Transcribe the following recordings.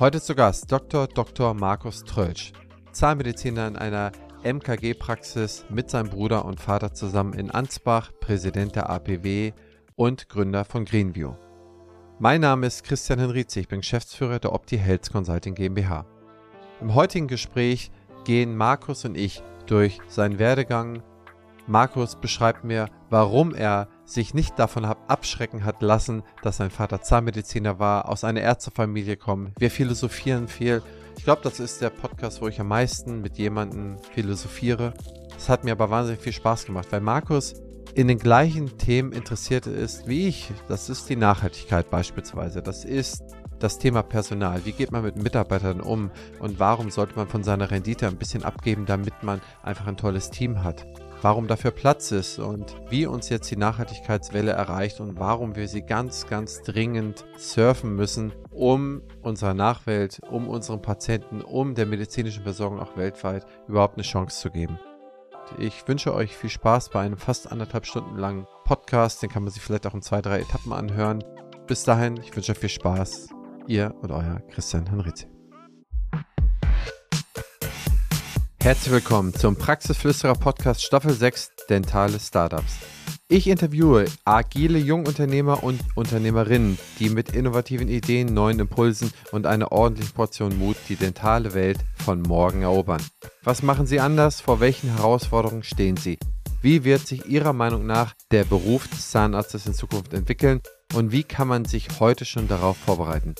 Heute zu Gast Dr. Dr. Markus Trölsch, Zahnmediziner in einer MKG-Praxis mit seinem Bruder und Vater zusammen in Ansbach, Präsident der APW und Gründer von Greenview. Mein Name ist Christian Henrizi, ich bin Geschäftsführer der Opti Health Consulting GmbH. Im heutigen Gespräch gehen Markus und ich durch seinen Werdegang. Markus beschreibt mir, warum er sich nicht davon abschrecken hat lassen, dass sein Vater Zahnmediziner war, aus einer Ärztefamilie kommt. Wir philosophieren viel. Ich glaube, das ist der Podcast, wo ich am meisten mit jemandem philosophiere. Es hat mir aber wahnsinnig viel Spaß gemacht, weil Markus in den gleichen Themen interessiert ist wie ich. Das ist die Nachhaltigkeit beispielsweise. Das ist das Thema Personal. Wie geht man mit Mitarbeitern um und warum sollte man von seiner Rendite ein bisschen abgeben, damit man einfach ein tolles Team hat? Warum dafür Platz ist und wie uns jetzt die Nachhaltigkeitswelle erreicht und warum wir sie ganz, ganz dringend surfen müssen, um unserer Nachwelt, um unseren Patienten, um der medizinischen Versorgung auch weltweit überhaupt eine Chance zu geben. Ich wünsche euch viel Spaß bei einem fast anderthalb Stunden langen Podcast. Den kann man sich vielleicht auch in zwei, drei Etappen anhören. Bis dahin, ich wünsche euch viel Spaß. Ihr und euer Christian Henrizi. Herzlich willkommen zum Praxisflüsterer Podcast Staffel 6 Dentale Startups. Ich interviewe agile Jungunternehmer und Unternehmerinnen, die mit innovativen Ideen, neuen Impulsen und einer ordentlichen Portion Mut die dentale Welt von morgen erobern. Was machen sie anders? Vor welchen Herausforderungen stehen sie? Wie wird sich Ihrer Meinung nach der Beruf des Zahnarztes in Zukunft entwickeln? Und wie kann man sich heute schon darauf vorbereiten?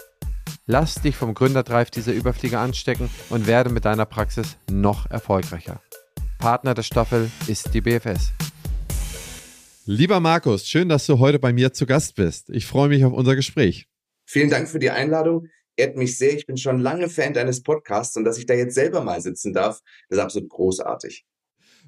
Lass dich vom Gründerdrive dieser Überflieger anstecken und werde mit deiner Praxis noch erfolgreicher. Partner der Staffel ist die BFS. Lieber Markus, schön, dass du heute bei mir zu Gast bist. Ich freue mich auf unser Gespräch. Vielen Dank für die Einladung. Ehrt mich sehr. Ich bin schon lange Fan deines Podcasts und dass ich da jetzt selber mal sitzen darf, ist absolut großartig.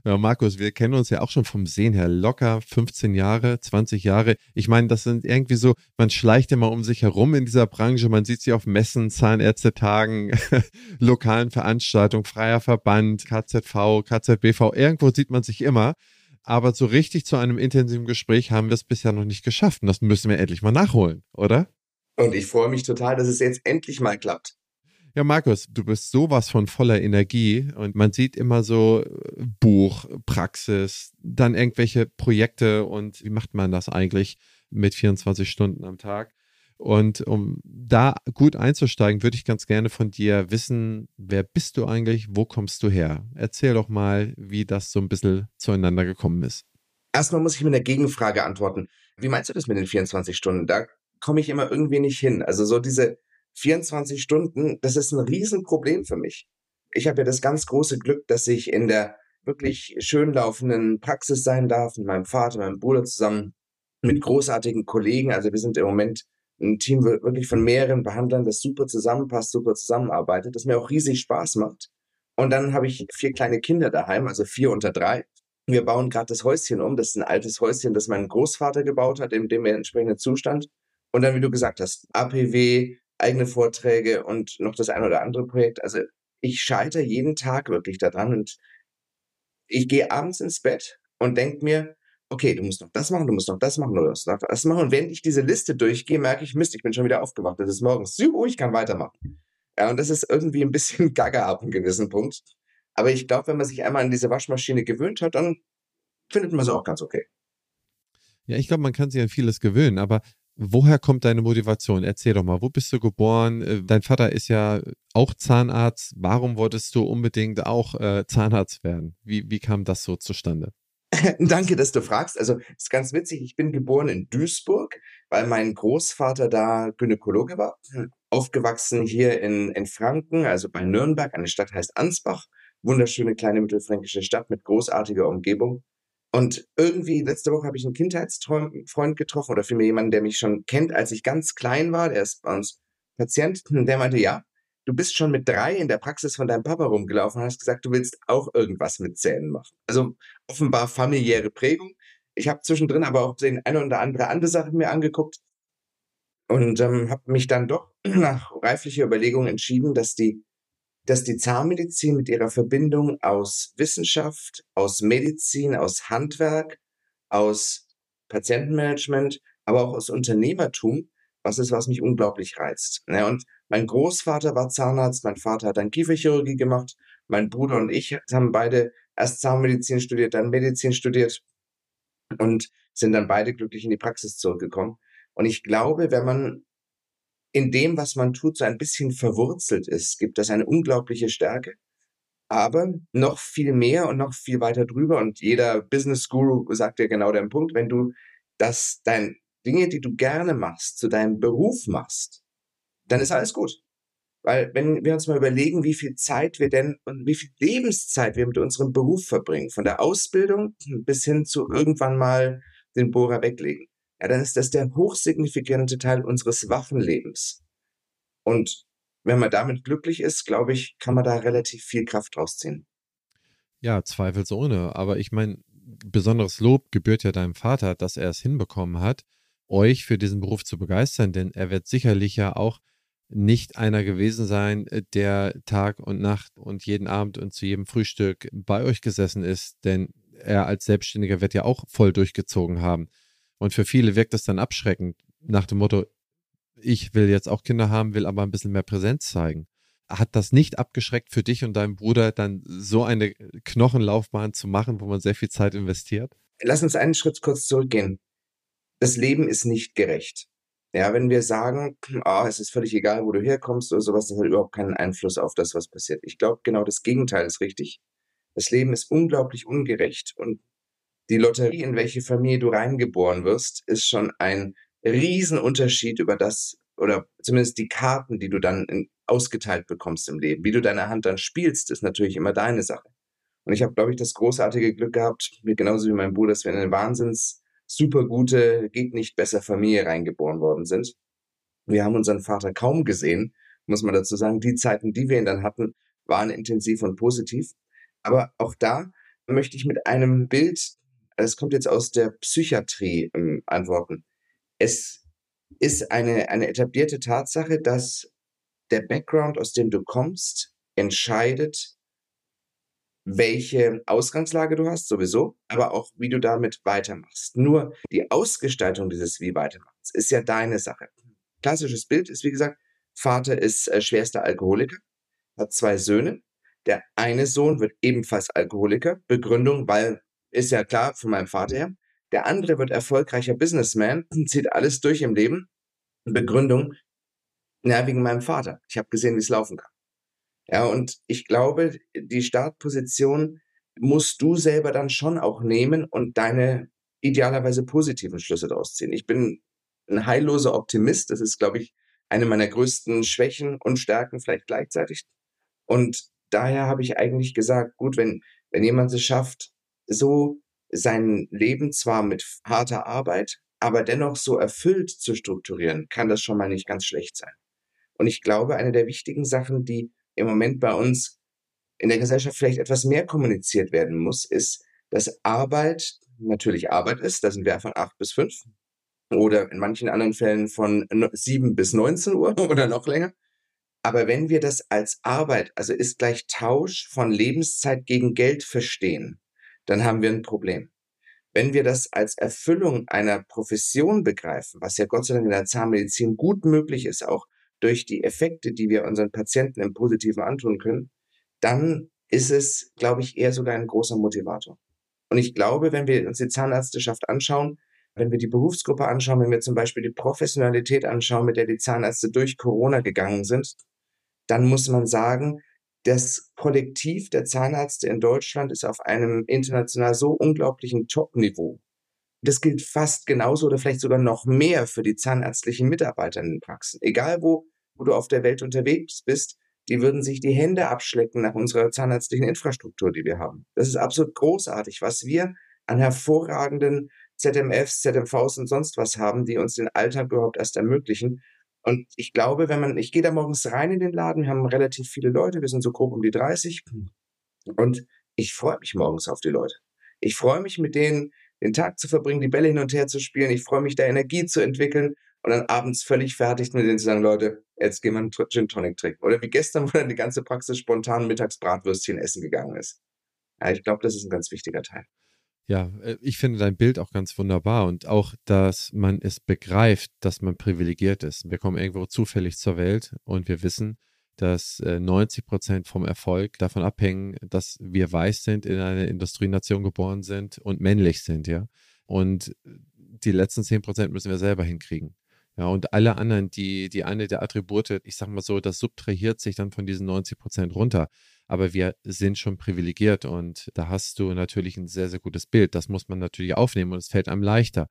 Ja, Markus, wir kennen uns ja auch schon vom Sehen her locker 15 Jahre, 20 Jahre. Ich meine, das sind irgendwie so, man schleicht immer um sich herum in dieser Branche, man sieht sie auf Messen, Zahnärztetagen, lokalen Veranstaltungen, freier Verband, KZV, KZBV, irgendwo sieht man sich immer. Aber so richtig zu einem intensiven Gespräch haben wir es bisher noch nicht geschafft. Und das müssen wir endlich mal nachholen, oder? Und ich freue mich total, dass es jetzt endlich mal klappt. Ja, Markus, du bist sowas von voller Energie und man sieht immer so äh, Buch, Praxis, dann irgendwelche Projekte und wie macht man das eigentlich mit 24 Stunden am Tag? Und um da gut einzusteigen, würde ich ganz gerne von dir wissen, wer bist du eigentlich, wo kommst du her? Erzähl doch mal, wie das so ein bisschen zueinander gekommen ist. Erstmal muss ich mit einer Gegenfrage antworten. Wie meinst du das mit den 24 Stunden? Da komme ich immer irgendwie nicht hin. Also so diese 24 Stunden, das ist ein Riesenproblem für mich. Ich habe ja das ganz große Glück, dass ich in der wirklich schön laufenden Praxis sein darf, mit meinem Vater, meinem Bruder zusammen, mit großartigen Kollegen. Also wir sind im Moment ein Team wirklich von mehreren Behandlern, das super zusammenpasst, super zusammenarbeitet, das mir auch riesig Spaß macht. Und dann habe ich vier kleine Kinder daheim, also vier unter drei. Wir bauen gerade das Häuschen um. Das ist ein altes Häuschen, das mein Großvater gebaut hat, in dem entsprechenden Zustand. Und dann, wie du gesagt hast, APW, eigene Vorträge und noch das ein oder andere Projekt. Also ich scheitere jeden Tag wirklich daran und ich gehe abends ins Bett und denke mir, okay, du musst noch das machen, du musst noch das machen, du musst noch das machen. Und wenn ich diese Liste durchgehe, merke ich, Mist, ich bin schon wieder aufgewacht. Das ist morgens. Juhu, ich kann weitermachen. Ja, und das ist irgendwie ein bisschen gaga ab einem gewissen Punkt. Aber ich glaube, wenn man sich einmal an diese Waschmaschine gewöhnt hat, dann findet man sie auch ganz okay. Ja, ich glaube, man kann sich an vieles gewöhnen, aber Woher kommt deine Motivation? Erzähl doch mal, wo bist du geboren? Äh, dein Vater ist ja auch Zahnarzt. Warum wolltest du unbedingt auch äh, Zahnarzt werden? Wie, wie kam das so zustande? Danke, dass du fragst. Also, ist ganz witzig. Ich bin geboren in Duisburg, weil mein Großvater da Gynäkologe war. Aufgewachsen hier in, in Franken, also bei Nürnberg. Eine Stadt heißt Ansbach. Wunderschöne kleine mittelfränkische Stadt mit großartiger Umgebung. Und irgendwie, letzte Woche habe ich einen Kindheitsfreund getroffen oder vielmehr jemanden, der mich schon kennt, als ich ganz klein war. Der ist bei uns Patient. Und der meinte, ja, du bist schon mit drei in der Praxis von deinem Papa rumgelaufen und hast gesagt, du willst auch irgendwas mit Zähnen machen. Also offenbar familiäre Prägung. Ich habe zwischendrin aber auch den eine oder andere andere Sache mir angeguckt und ähm, habe mich dann doch nach reiflicher Überlegung entschieden, dass die dass die Zahnmedizin mit ihrer Verbindung aus Wissenschaft, aus Medizin, aus Handwerk, aus Patientenmanagement, aber auch aus Unternehmertum was ist, was mich unglaublich reizt. Ja, und mein Großvater war Zahnarzt, mein Vater hat dann Kieferchirurgie gemacht, mein Bruder und ich haben beide erst Zahnmedizin studiert, dann Medizin studiert und sind dann beide glücklich in die Praxis zurückgekommen. Und ich glaube, wenn man in dem, was man tut, so ein bisschen verwurzelt ist, gibt das eine unglaubliche Stärke. Aber noch viel mehr und noch viel weiter drüber. Und jeder Business Guru sagt ja genau den Punkt, wenn du das, dein Dinge, die du gerne machst, zu deinem Beruf machst, dann ist alles gut. Weil wenn wir uns mal überlegen, wie viel Zeit wir denn und wie viel Lebenszeit wir mit unserem Beruf verbringen, von der Ausbildung bis hin zu irgendwann mal den Bohrer weglegen, ja, dann ist das der hochsignifikante Teil unseres Waffenlebens. Und wenn man damit glücklich ist, glaube ich, kann man da relativ viel Kraft draus ziehen. Ja, zweifelsohne. Aber ich meine, besonderes Lob gebührt ja deinem Vater, dass er es hinbekommen hat, euch für diesen Beruf zu begeistern, denn er wird sicherlich ja auch nicht einer gewesen sein, äh, der Tag und Nacht und jeden Abend und zu jedem Frühstück bei euch gesessen ist, denn er als Selbstständiger wird ja auch voll durchgezogen haben. Und für viele wirkt das dann abschreckend nach dem Motto, ich will jetzt auch Kinder haben, will aber ein bisschen mehr Präsenz zeigen. Hat das nicht abgeschreckt für dich und deinen Bruder, dann so eine Knochenlaufbahn zu machen, wo man sehr viel Zeit investiert? Lass uns einen Schritt kurz zurückgehen. Das Leben ist nicht gerecht. Ja, wenn wir sagen, ah, es ist völlig egal, wo du herkommst oder sowas, das hat überhaupt keinen Einfluss auf das, was passiert. Ich glaube, genau das Gegenteil ist richtig. Das Leben ist unglaublich ungerecht und die Lotterie, in welche Familie du reingeboren wirst, ist schon ein Riesenunterschied über das, oder zumindest die Karten, die du dann in, ausgeteilt bekommst im Leben. Wie du deine Hand dann spielst, ist natürlich immer deine Sache. Und ich habe, glaube ich, das großartige Glück gehabt, mir genauso wie mein Bruder, dass wir in eine wahnsinns super gute, geht nicht besser Familie reingeboren worden sind. Wir haben unseren Vater kaum gesehen, muss man dazu sagen. Die Zeiten, die wir ihn dann hatten, waren intensiv und positiv. Aber auch da möchte ich mit einem Bild, es kommt jetzt aus der Psychiatrie, ähm, antworten. Es ist eine, eine etablierte Tatsache, dass der Background, aus dem du kommst, entscheidet, welche Ausgangslage du hast, sowieso, aber auch, wie du damit weitermachst. Nur die Ausgestaltung dieses Wie weitermachst ist ja deine Sache. Klassisches Bild ist, wie gesagt, Vater ist äh, schwerster Alkoholiker, hat zwei Söhne. Der eine Sohn wird ebenfalls Alkoholiker. Begründung, weil, ist ja klar, von meinem Vater her. Der andere wird erfolgreicher Businessman, zieht alles durch im Leben. Begründung, na, wegen meinem Vater. Ich habe gesehen, wie es laufen kann. Ja, und ich glaube, die Startposition musst du selber dann schon auch nehmen und deine idealerweise positiven Schlüsse daraus ziehen. Ich bin ein heilloser Optimist. Das ist, glaube ich, eine meiner größten Schwächen und Stärken vielleicht gleichzeitig. Und daher habe ich eigentlich gesagt, gut, wenn, wenn jemand es schafft, so sein Leben zwar mit harter Arbeit, aber dennoch so erfüllt zu strukturieren, kann das schon mal nicht ganz schlecht sein. Und ich glaube, eine der wichtigen Sachen, die im Moment bei uns in der Gesellschaft vielleicht etwas mehr kommuniziert werden muss, ist, dass Arbeit natürlich Arbeit ist. Da sind wir von acht bis fünf oder in manchen anderen Fällen von sieben bis 19 Uhr oder noch länger. Aber wenn wir das als Arbeit, also ist gleich Tausch von Lebenszeit gegen Geld verstehen, dann haben wir ein Problem. Wenn wir das als Erfüllung einer Profession begreifen, was ja Gott sei Dank in der Zahnmedizin gut möglich ist, auch durch die Effekte, die wir unseren Patienten im Positiven antun können, dann ist es, glaube ich, eher sogar ein großer Motivator. Und ich glaube, wenn wir uns die Zahnärzteschaft anschauen, wenn wir die Berufsgruppe anschauen, wenn wir zum Beispiel die Professionalität anschauen, mit der die Zahnärzte durch Corona gegangen sind, dann muss man sagen, das Kollektiv der Zahnärzte in Deutschland ist auf einem international so unglaublichen Top-Niveau. Das gilt fast genauso oder vielleicht sogar noch mehr für die zahnärztlichen Mitarbeiter in den Praxen. Egal wo, wo du auf der Welt unterwegs bist, die würden sich die Hände abschlecken nach unserer zahnärztlichen Infrastruktur, die wir haben. Das ist absolut großartig, was wir an hervorragenden ZMFs, ZMVs und sonst was haben, die uns den Alltag überhaupt erst ermöglichen. Und ich glaube, wenn man, ich gehe da morgens rein in den Laden, wir haben relativ viele Leute, wir sind so grob um die 30 und ich freue mich morgens auf die Leute. Ich freue mich mit denen, den Tag zu verbringen, die Bälle hin und her zu spielen. Ich freue mich, da Energie zu entwickeln und dann abends völlig fertig mit denen zu sagen, Leute, jetzt gehen wir einen Gin Tonic trinken. Oder wie gestern, wo dann die ganze Praxis spontan mittags Bratwürstchen essen gegangen ist. Ja, ich glaube, das ist ein ganz wichtiger Teil. Ja, äh, ich finde dein Bild auch ganz wunderbar und auch, dass man es begreift, dass man privilegiert ist. Wir kommen irgendwo zufällig zur Welt und wir wissen, dass 90 äh, Prozent vom Erfolg davon abhängen, dass wir weiß sind, in einer Industrienation geboren sind und männlich sind, ja. Und die letzten 10 Prozent müssen wir selber hinkriegen. Ja, und alle anderen, die, die eine der Attribute, ich sag mal so, das subtrahiert sich dann von diesen 90 Prozent runter. Aber wir sind schon privilegiert und da hast du natürlich ein sehr, sehr gutes Bild. Das muss man natürlich aufnehmen und es fällt einem leichter.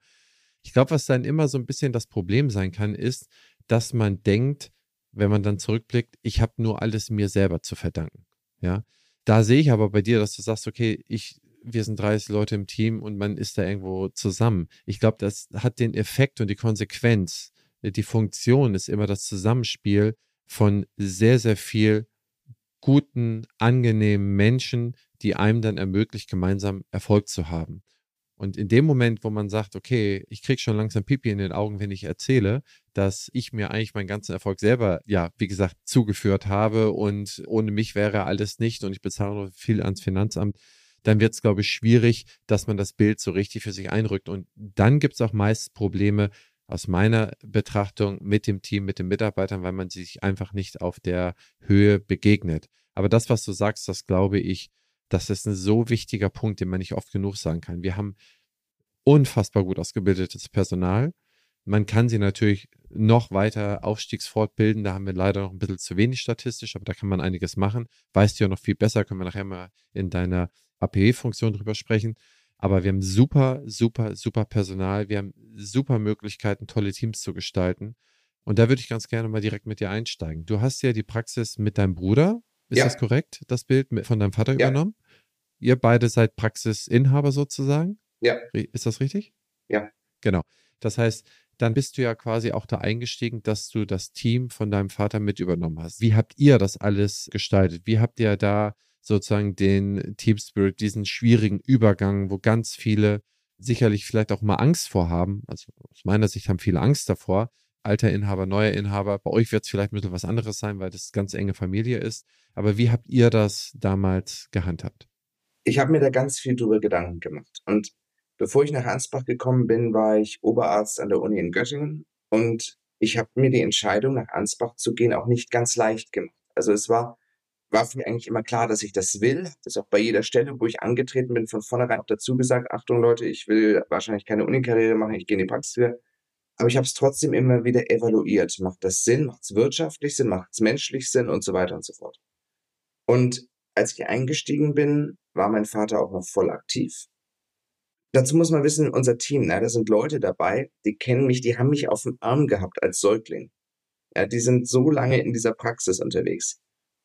Ich glaube, was dann immer so ein bisschen das Problem sein kann, ist, dass man denkt, wenn man dann zurückblickt, ich habe nur alles mir selber zu verdanken. Ja, da sehe ich aber bei dir, dass du sagst, okay, ich, wir sind 30 Leute im Team und man ist da irgendwo zusammen. Ich glaube, das hat den Effekt und die Konsequenz. Die Funktion ist immer das Zusammenspiel von sehr, sehr viel guten, angenehmen Menschen, die einem dann ermöglicht, gemeinsam Erfolg zu haben. Und in dem Moment, wo man sagt, okay, ich kriege schon langsam Pipi in den Augen, wenn ich erzähle, dass ich mir eigentlich meinen ganzen Erfolg selber, ja, wie gesagt, zugeführt habe und ohne mich wäre alles nicht und ich bezahle viel ans Finanzamt, dann wird es, glaube ich, schwierig, dass man das Bild so richtig für sich einrückt. Und dann gibt es auch meist Probleme aus meiner Betrachtung mit dem Team, mit den Mitarbeitern, weil man sich einfach nicht auf der Höhe begegnet. Aber das, was du sagst, das glaube ich, das ist ein so wichtiger Punkt, den man nicht oft genug sagen kann. Wir haben unfassbar gut ausgebildetes Personal. Man kann sie natürlich noch weiter aufstiegsfortbilden. Da haben wir leider noch ein bisschen zu wenig statistisch, aber da kann man einiges machen. Weißt du ja noch viel besser, können wir nachher mal in deiner APE-Funktion drüber sprechen. Aber wir haben super, super, super Personal. Wir haben super Möglichkeiten, tolle Teams zu gestalten. Und da würde ich ganz gerne mal direkt mit dir einsteigen. Du hast ja die Praxis mit deinem Bruder, ist ja. das korrekt, das Bild von deinem Vater ja. übernommen? Ihr beide seid Praxisinhaber sozusagen? Ja. Ist das richtig? Ja. Genau. Das heißt, dann bist du ja quasi auch da eingestiegen, dass du das Team von deinem Vater mit übernommen hast. Wie habt ihr das alles gestaltet? Wie habt ihr da sozusagen den Team Spirit, diesen schwierigen Übergang, wo ganz viele sicherlich vielleicht auch mal Angst vorhaben. Also aus meiner Sicht haben viele Angst davor. Alter Inhaber, neuer Inhaber. Bei euch wird es vielleicht ein bisschen was anderes sein, weil das ganz enge Familie ist. Aber wie habt ihr das damals gehandhabt? Ich habe mir da ganz viel drüber Gedanken gemacht. Und bevor ich nach Ansbach gekommen bin, war ich Oberarzt an der Uni in Göttingen. Und ich habe mir die Entscheidung, nach Ansbach zu gehen, auch nicht ganz leicht gemacht. Also es war war für mich eigentlich immer klar, dass ich das will. Das ist auch bei jeder Stelle, wo ich angetreten bin, von vornherein auch dazu gesagt, Achtung Leute, ich will wahrscheinlich keine Unikarriere machen, ich gehe in die Praxis wieder. Aber ich habe es trotzdem immer wieder evaluiert. Macht das Sinn? Macht es wirtschaftlich Sinn? Macht es menschlich Sinn? Und so weiter und so fort. Und als ich eingestiegen bin, war mein Vater auch noch voll aktiv. Dazu muss man wissen, unser Team, na, da sind Leute dabei, die kennen mich, die haben mich auf dem Arm gehabt als Säugling. Ja, die sind so lange in dieser Praxis unterwegs.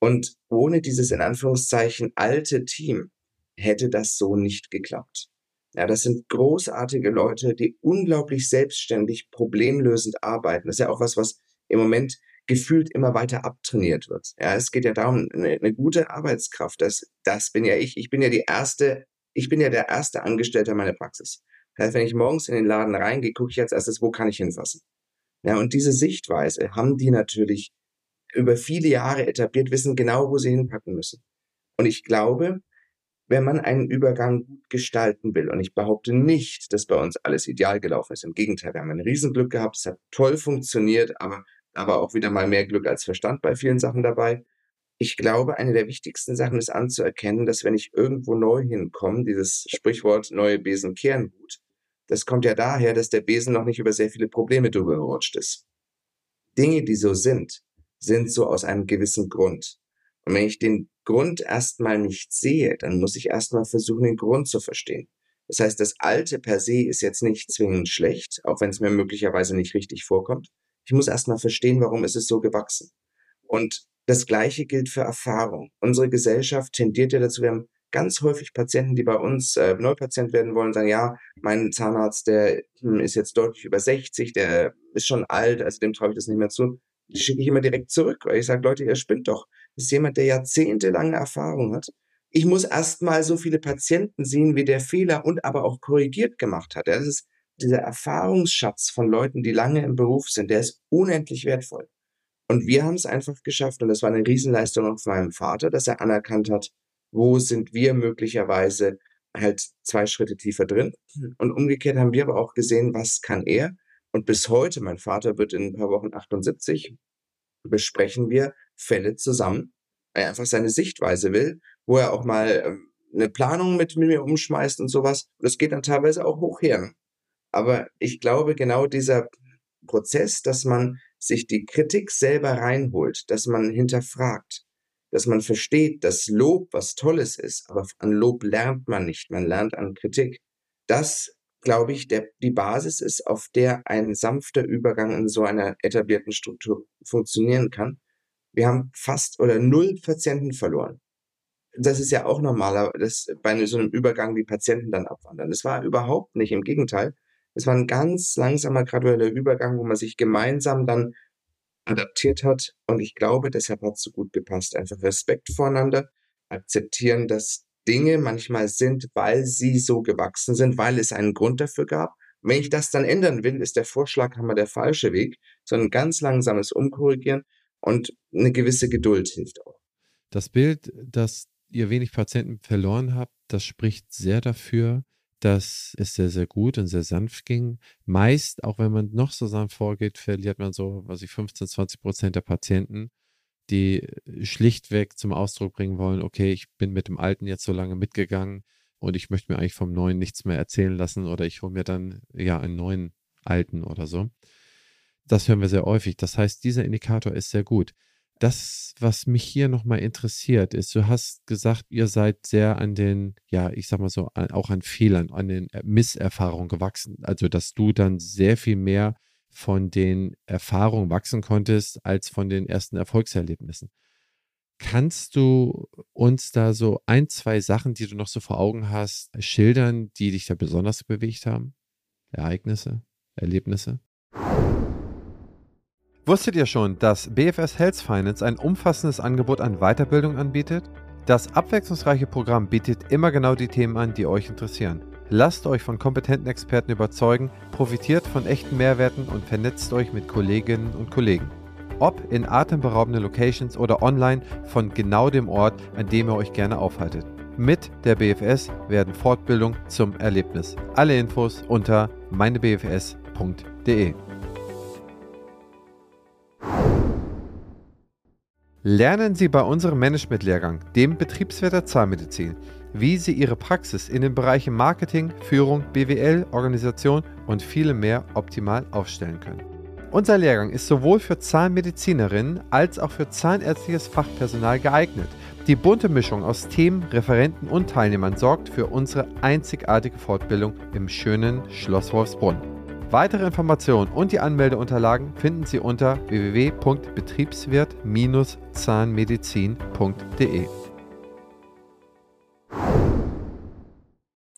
Und ohne dieses in Anführungszeichen alte Team hätte das so nicht geklappt. Ja, das sind großartige Leute, die unglaublich selbstständig, problemlösend arbeiten. Das ist ja auch was, was im Moment gefühlt immer weiter abtrainiert wird. Ja, es geht ja darum, eine, eine gute Arbeitskraft. Das, das bin ja ich. Ich bin ja die erste, ich bin ja der erste Angestellte meiner Praxis. Das heißt, wenn ich morgens in den Laden reingehe, gucke ich als erstes, wo kann ich hinfassen? Ja, und diese Sichtweise haben die natürlich über viele Jahre etabliert, wissen genau, wo sie hinpacken müssen. Und ich glaube, wenn man einen Übergang gut gestalten will, und ich behaupte nicht, dass bei uns alles ideal gelaufen ist. Im Gegenteil, wir haben ein Riesenglück gehabt, es hat toll funktioniert, aber, aber auch wieder mal mehr Glück als Verstand bei vielen Sachen dabei. Ich glaube, eine der wichtigsten Sachen ist anzuerkennen, dass wenn ich irgendwo neu hinkomme, dieses Sprichwort neue Besen kehren gut, das kommt ja daher, dass der Besen noch nicht über sehr viele Probleme drüber gerutscht ist. Dinge, die so sind, sind so aus einem gewissen Grund. Und wenn ich den Grund erstmal nicht sehe, dann muss ich erstmal versuchen, den Grund zu verstehen. Das heißt, das Alte per se ist jetzt nicht zwingend schlecht, auch wenn es mir möglicherweise nicht richtig vorkommt. Ich muss erstmal verstehen, warum ist es so gewachsen. Und das Gleiche gilt für Erfahrung. Unsere Gesellschaft tendiert ja dazu, wir haben ganz häufig Patienten, die bei uns äh, Neupatient werden wollen, sagen, ja, mein Zahnarzt, der hm, ist jetzt deutlich über 60, der ist schon alt, also dem traue ich das nicht mehr zu die schicke ich immer direkt zurück, weil ich sage, Leute, ihr spinnt doch. Das ist jemand, der jahrzehntelange Erfahrung hat. Ich muss erstmal so viele Patienten sehen, wie der Fehler und aber auch korrigiert gemacht hat. Das ist dieser Erfahrungsschatz von Leuten, die lange im Beruf sind, der ist unendlich wertvoll. Und wir haben es einfach geschafft, und das war eine Riesenleistung auch von meinem Vater, dass er anerkannt hat, wo sind wir möglicherweise halt zwei Schritte tiefer drin. Und umgekehrt haben wir aber auch gesehen, was kann er. Und bis heute, mein Vater wird in ein paar Wochen 78, besprechen wir Fälle zusammen, weil er einfach seine Sichtweise will, wo er auch mal ähm, eine Planung mit mir umschmeißt und sowas. Das geht dann teilweise auch hoch her. Aber ich glaube, genau dieser Prozess, dass man sich die Kritik selber reinholt, dass man hinterfragt, dass man versteht, dass Lob was Tolles ist, aber an Lob lernt man nicht, man lernt an Kritik. Das, glaube ich, der, die Basis ist, auf der ein sanfter Übergang in so einer etablierten Struktur funktionieren kann. Wir haben fast oder null Patienten verloren. Das ist ja auch normaler, dass bei so einem Übergang die Patienten dann abwandern. Das war überhaupt nicht, im Gegenteil. Es war ein ganz langsamer, gradueller Übergang, wo man sich gemeinsam dann adaptiert hat. Und ich glaube, deshalb hat es so gut gepasst. Einfach Respekt voreinander, akzeptieren, dass Dinge manchmal sind, weil sie so gewachsen sind, weil es einen Grund dafür gab. Wenn ich das dann ändern will, ist der Vorschlaghammer der falsche Weg, sondern ganz langsames Umkorrigieren und eine gewisse Geduld hilft auch. Das Bild, dass ihr wenig Patienten verloren habt, das spricht sehr dafür, dass es sehr, sehr gut und sehr sanft ging. Meist, auch wenn man noch so sanft vorgeht, verliert man so, was ich, 15, 20 Prozent der Patienten, die schlichtweg zum Ausdruck bringen wollen, okay, ich bin mit dem Alten jetzt so lange mitgegangen und ich möchte mir eigentlich vom Neuen nichts mehr erzählen lassen oder ich hole mir dann ja einen neuen Alten oder so. Das hören wir sehr häufig. Das heißt, dieser Indikator ist sehr gut das, was mich hier nochmal interessiert, ist, du hast gesagt, ihr seid sehr an den, ja, ich sag mal so, auch an Fehlern, an den Misserfahrungen gewachsen. Also, dass du dann sehr viel mehr von den Erfahrungen wachsen konntest, als von den ersten Erfolgserlebnissen. Kannst du uns da so ein, zwei Sachen, die du noch so vor Augen hast, schildern, die dich da besonders bewegt haben? Ereignisse, Erlebnisse? Wusstet ihr schon, dass BFS Health Finance ein umfassendes Angebot an Weiterbildung anbietet? Das abwechslungsreiche Programm bietet immer genau die Themen an, die euch interessieren. Lasst euch von kompetenten Experten überzeugen, profitiert von echten Mehrwerten und vernetzt euch mit Kolleginnen und Kollegen. Ob in atemberaubende Locations oder online von genau dem Ort, an dem ihr euch gerne aufhaltet. Mit der BFS werden Fortbildung zum Erlebnis. Alle Infos unter meinebfs.de. Lernen Sie bei unserem Management-Lehrgang, dem Betriebswirt der Zahnmedizin, wie Sie Ihre Praxis in den Bereichen Marketing, Führung, BWL, Organisation und vielem mehr optimal aufstellen können. Unser Lehrgang ist sowohl für Zahnmedizinerinnen als auch für zahnärztliches Fachpersonal geeignet. Die bunte Mischung aus Themen, Referenten und Teilnehmern sorgt für unsere einzigartige Fortbildung im schönen Schloss Wolfsbrunn. Weitere Informationen und die Anmeldeunterlagen finden Sie unter www.betriebswirt-zahnmedizin.de.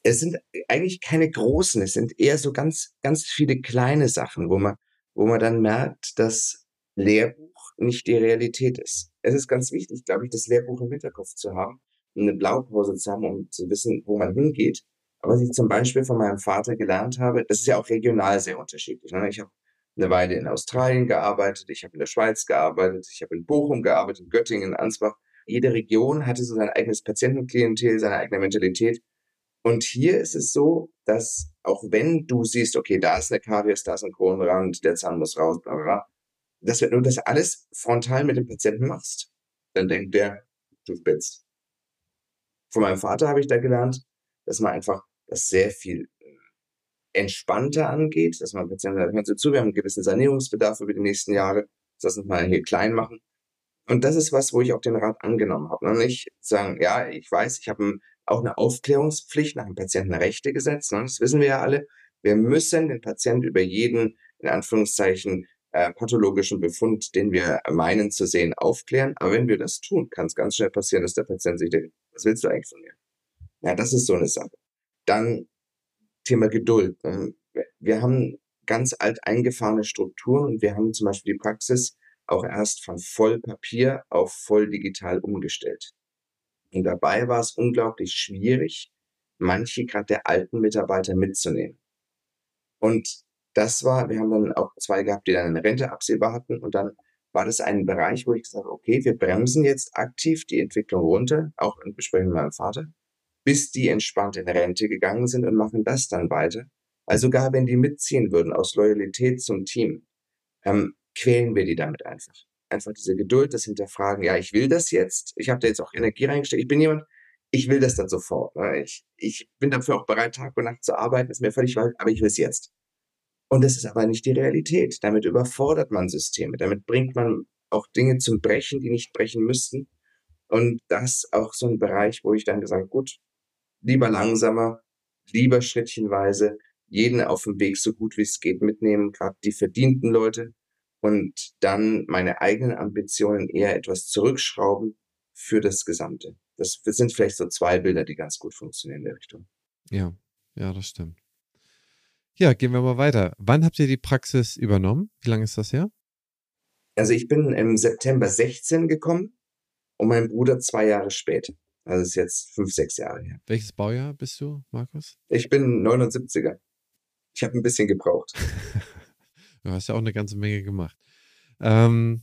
Es sind eigentlich keine großen, es sind eher so ganz, ganz viele kleine Sachen, wo man, wo man dann merkt, dass Lehrbuch nicht die Realität ist. Es ist ganz wichtig, glaube ich, das Lehrbuch im Hinterkopf zu haben, eine Blaupause zu haben, um zu wissen, wo man hingeht was ich zum Beispiel von meinem Vater gelernt habe, das ist ja auch regional sehr unterschiedlich. Ne? Ich habe eine Weile in Australien gearbeitet, ich habe in der Schweiz gearbeitet, ich habe in Bochum gearbeitet, in Göttingen, in Ansbach. Jede Region hatte so sein eigenes Patientenklientel, seine eigene Mentalität. Und hier ist es so, dass auch wenn du siehst, okay, da ist eine Karies, da ist ein Kronenrand, der Zahn muss raus, bla bla bla, dass wenn du das alles frontal mit dem Patienten machst, dann denkt der, du spitzt. Von meinem Vater habe ich da gelernt, dass man einfach das sehr viel äh, entspannter angeht, dass man Patienten sagt, Sie zu, wir haben einen gewissen Sanierungsbedarf über die nächsten Jahre, lass uns mal hier klein machen. Und das ist was, wo ich auch den Rat angenommen habe. Und nicht sagen, ja, ich weiß, ich habe auch eine Aufklärungspflicht nach dem Patientenrechtegesetz, ne? das wissen wir ja alle. Wir müssen den Patienten über jeden, in Anführungszeichen, äh, pathologischen Befund, den wir meinen zu sehen, aufklären. Aber wenn wir das tun, kann es ganz schnell passieren, dass der Patient sich denkt, was willst du eigentlich von mir? Ja, das ist so eine Sache. Dann Thema Geduld. Ne? Wir haben ganz alt eingefahrene Strukturen und wir haben zum Beispiel die Praxis auch erst von Vollpapier auf voll digital umgestellt. Und dabei war es unglaublich schwierig, manche gerade der alten Mitarbeiter mitzunehmen. Und das war, wir haben dann auch zwei gehabt, die dann eine Rente absehbar hatten und dann war das ein Bereich, wo ich gesagt habe, okay, wir bremsen jetzt aktiv die Entwicklung runter, auch in Besprechung mit meinem Vater bis die entspannt in Rente gegangen sind und machen das dann weiter. Also gar wenn die mitziehen würden aus Loyalität zum Team, ähm, quälen wir die damit einfach. Einfach diese Geduld, das Hinterfragen, ja, ich will das jetzt, ich habe da jetzt auch Energie reingesteckt, ich bin jemand, ich will das dann sofort. Ne? Ich, ich bin dafür auch bereit, Tag und Nacht zu arbeiten, ist mir völlig weit, aber ich will es jetzt. Und das ist aber nicht die Realität. Damit überfordert man Systeme, damit bringt man auch Dinge zum Brechen, die nicht brechen müssten. Und das auch so ein Bereich, wo ich dann gesagt, gut, lieber langsamer, lieber schrittchenweise, jeden auf dem Weg so gut wie es geht mitnehmen, gerade die verdienten Leute und dann meine eigenen Ambitionen eher etwas zurückschrauben für das Gesamte. Das sind vielleicht so zwei Bilder, die ganz gut funktionieren in der Richtung. Ja, ja, das stimmt. Ja, gehen wir mal weiter. Wann habt ihr die Praxis übernommen? Wie lange ist das her? Also ich bin im September 16 gekommen und mein Bruder zwei Jahre später. Also ist jetzt fünf, sechs Jahre her. Welches Baujahr bist du, Markus? Ich bin 79er. Ich habe ein bisschen gebraucht. du hast ja auch eine ganze Menge gemacht. Ähm,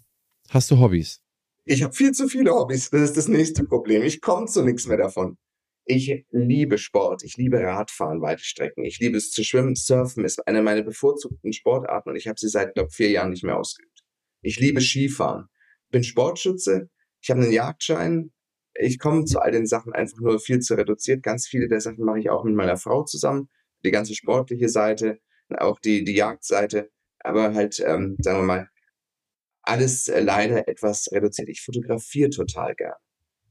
hast du Hobbys? Ich habe viel zu viele Hobbys. Das ist das nächste Problem. Ich komme zu nichts mehr davon. Ich liebe Sport. Ich liebe Radfahren, weite Strecken. Ich liebe es zu schwimmen. Surfen ist eine meiner bevorzugten Sportarten und ich habe sie seit, glaube vier Jahren nicht mehr ausgeübt. Ich liebe Skifahren. Bin Sportschütze. Ich habe einen Jagdschein ich komme zu all den Sachen einfach nur viel zu reduziert. Ganz viele der Sachen mache ich auch mit meiner Frau zusammen. Die ganze sportliche Seite, auch die, die Jagdseite. Aber halt, ähm, sagen wir mal, alles äh, leider etwas reduziert. Ich fotografiere total gern.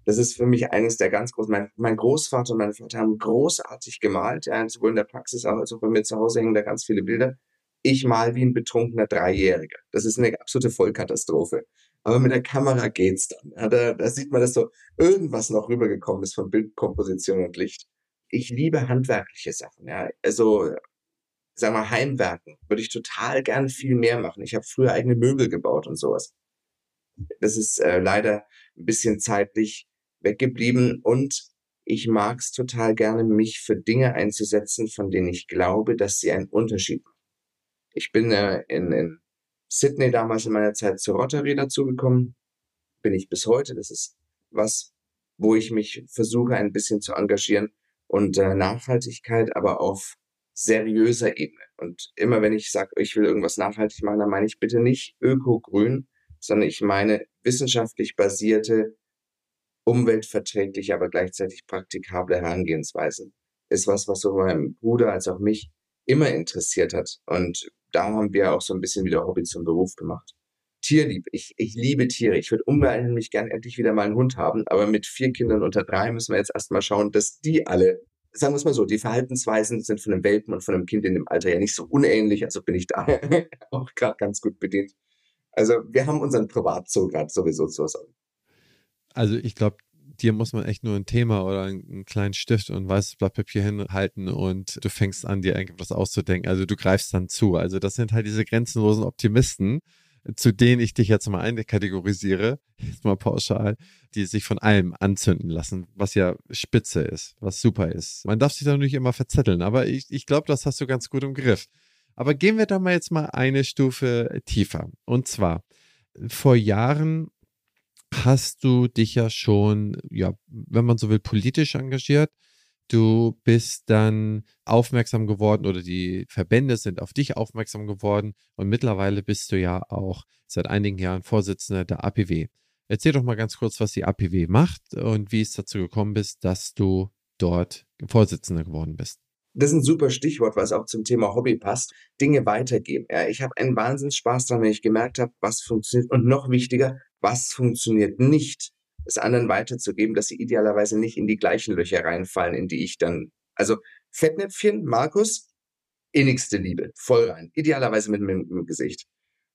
Das ist für mich eines der ganz großen. Mein, mein Großvater und mein Vater haben großartig gemalt, ja, sowohl in der Praxis als auch bei mir zu Hause hängen da ganz viele Bilder. Ich mal wie ein betrunkener Dreijähriger. Das ist eine absolute Vollkatastrophe. Aber mit der Kamera geht's dann. Ja, da, da sieht man, dass so irgendwas noch rübergekommen ist von Bildkomposition und Licht. Ich liebe handwerkliche Sachen. Ja, also sagen wir Heimwerken würde ich total gern viel mehr machen. Ich habe früher eigene Möbel gebaut und sowas. Das ist äh, leider ein bisschen zeitlich weggeblieben und ich mag es total gerne, mich für Dinge einzusetzen, von denen ich glaube, dass sie einen Unterschied machen. Ich bin äh, in, in Sydney damals in meiner Zeit zur Rotary dazugekommen. Bin ich bis heute. Das ist was, wo ich mich versuche, ein bisschen zu engagieren und äh, Nachhaltigkeit, aber auf seriöser Ebene. Und immer wenn ich sage, ich will irgendwas nachhaltig machen, dann meine ich bitte nicht öko-grün, sondern ich meine wissenschaftlich basierte, umweltverträgliche, aber gleichzeitig praktikable Herangehensweisen. Ist was, was sowohl meinem Bruder als auch mich immer interessiert hat. Und da haben wir auch so ein bisschen wieder Hobby zum Beruf gemacht. Tierlieb. Ich, ich liebe Tiere. Ich würde unheimlich gern endlich wieder mal einen Hund haben, aber mit vier Kindern unter drei müssen wir jetzt erstmal schauen, dass die alle, sagen wir es mal so, die Verhaltensweisen sind von einem Welpen und von einem Kind in dem Alter ja nicht so unähnlich, also bin ich da auch gerade ganz gut bedient. Also wir haben unseren Privatzoo gerade sowieso zu Hause. Also ich glaube, dir muss man echt nur ein Thema oder einen kleinen Stift und ein weißes Blatt Papier hinhalten und du fängst an, dir irgendwas auszudenken. Also du greifst dann zu. Also das sind halt diese grenzenlosen Optimisten, zu denen ich dich jetzt mal einkategorisiere, jetzt mal pauschal, die sich von allem anzünden lassen, was ja spitze ist, was super ist. Man darf sich da nicht immer verzetteln, aber ich, ich glaube, das hast du ganz gut im Griff. Aber gehen wir da mal jetzt mal eine Stufe tiefer. Und zwar, vor Jahren hast du dich ja schon, ja, wenn man so will, politisch engagiert. Du bist dann aufmerksam geworden oder die Verbände sind auf dich aufmerksam geworden und mittlerweile bist du ja auch seit einigen Jahren Vorsitzender der APW. Erzähl doch mal ganz kurz, was die APW macht und wie es dazu gekommen ist, dass du dort Vorsitzender geworden bist. Das ist ein super Stichwort, was auch zum Thema Hobby passt. Dinge weitergeben. Ja, ich habe einen Wahnsinnsspaß daran, wenn ich gemerkt habe, was funktioniert. Und noch wichtiger, was funktioniert nicht, es anderen weiterzugeben, dass sie idealerweise nicht in die gleichen Löcher reinfallen, in die ich dann, also Fettnäpfchen, Markus, innigste Liebe, voll rein, idealerweise mit dem Gesicht.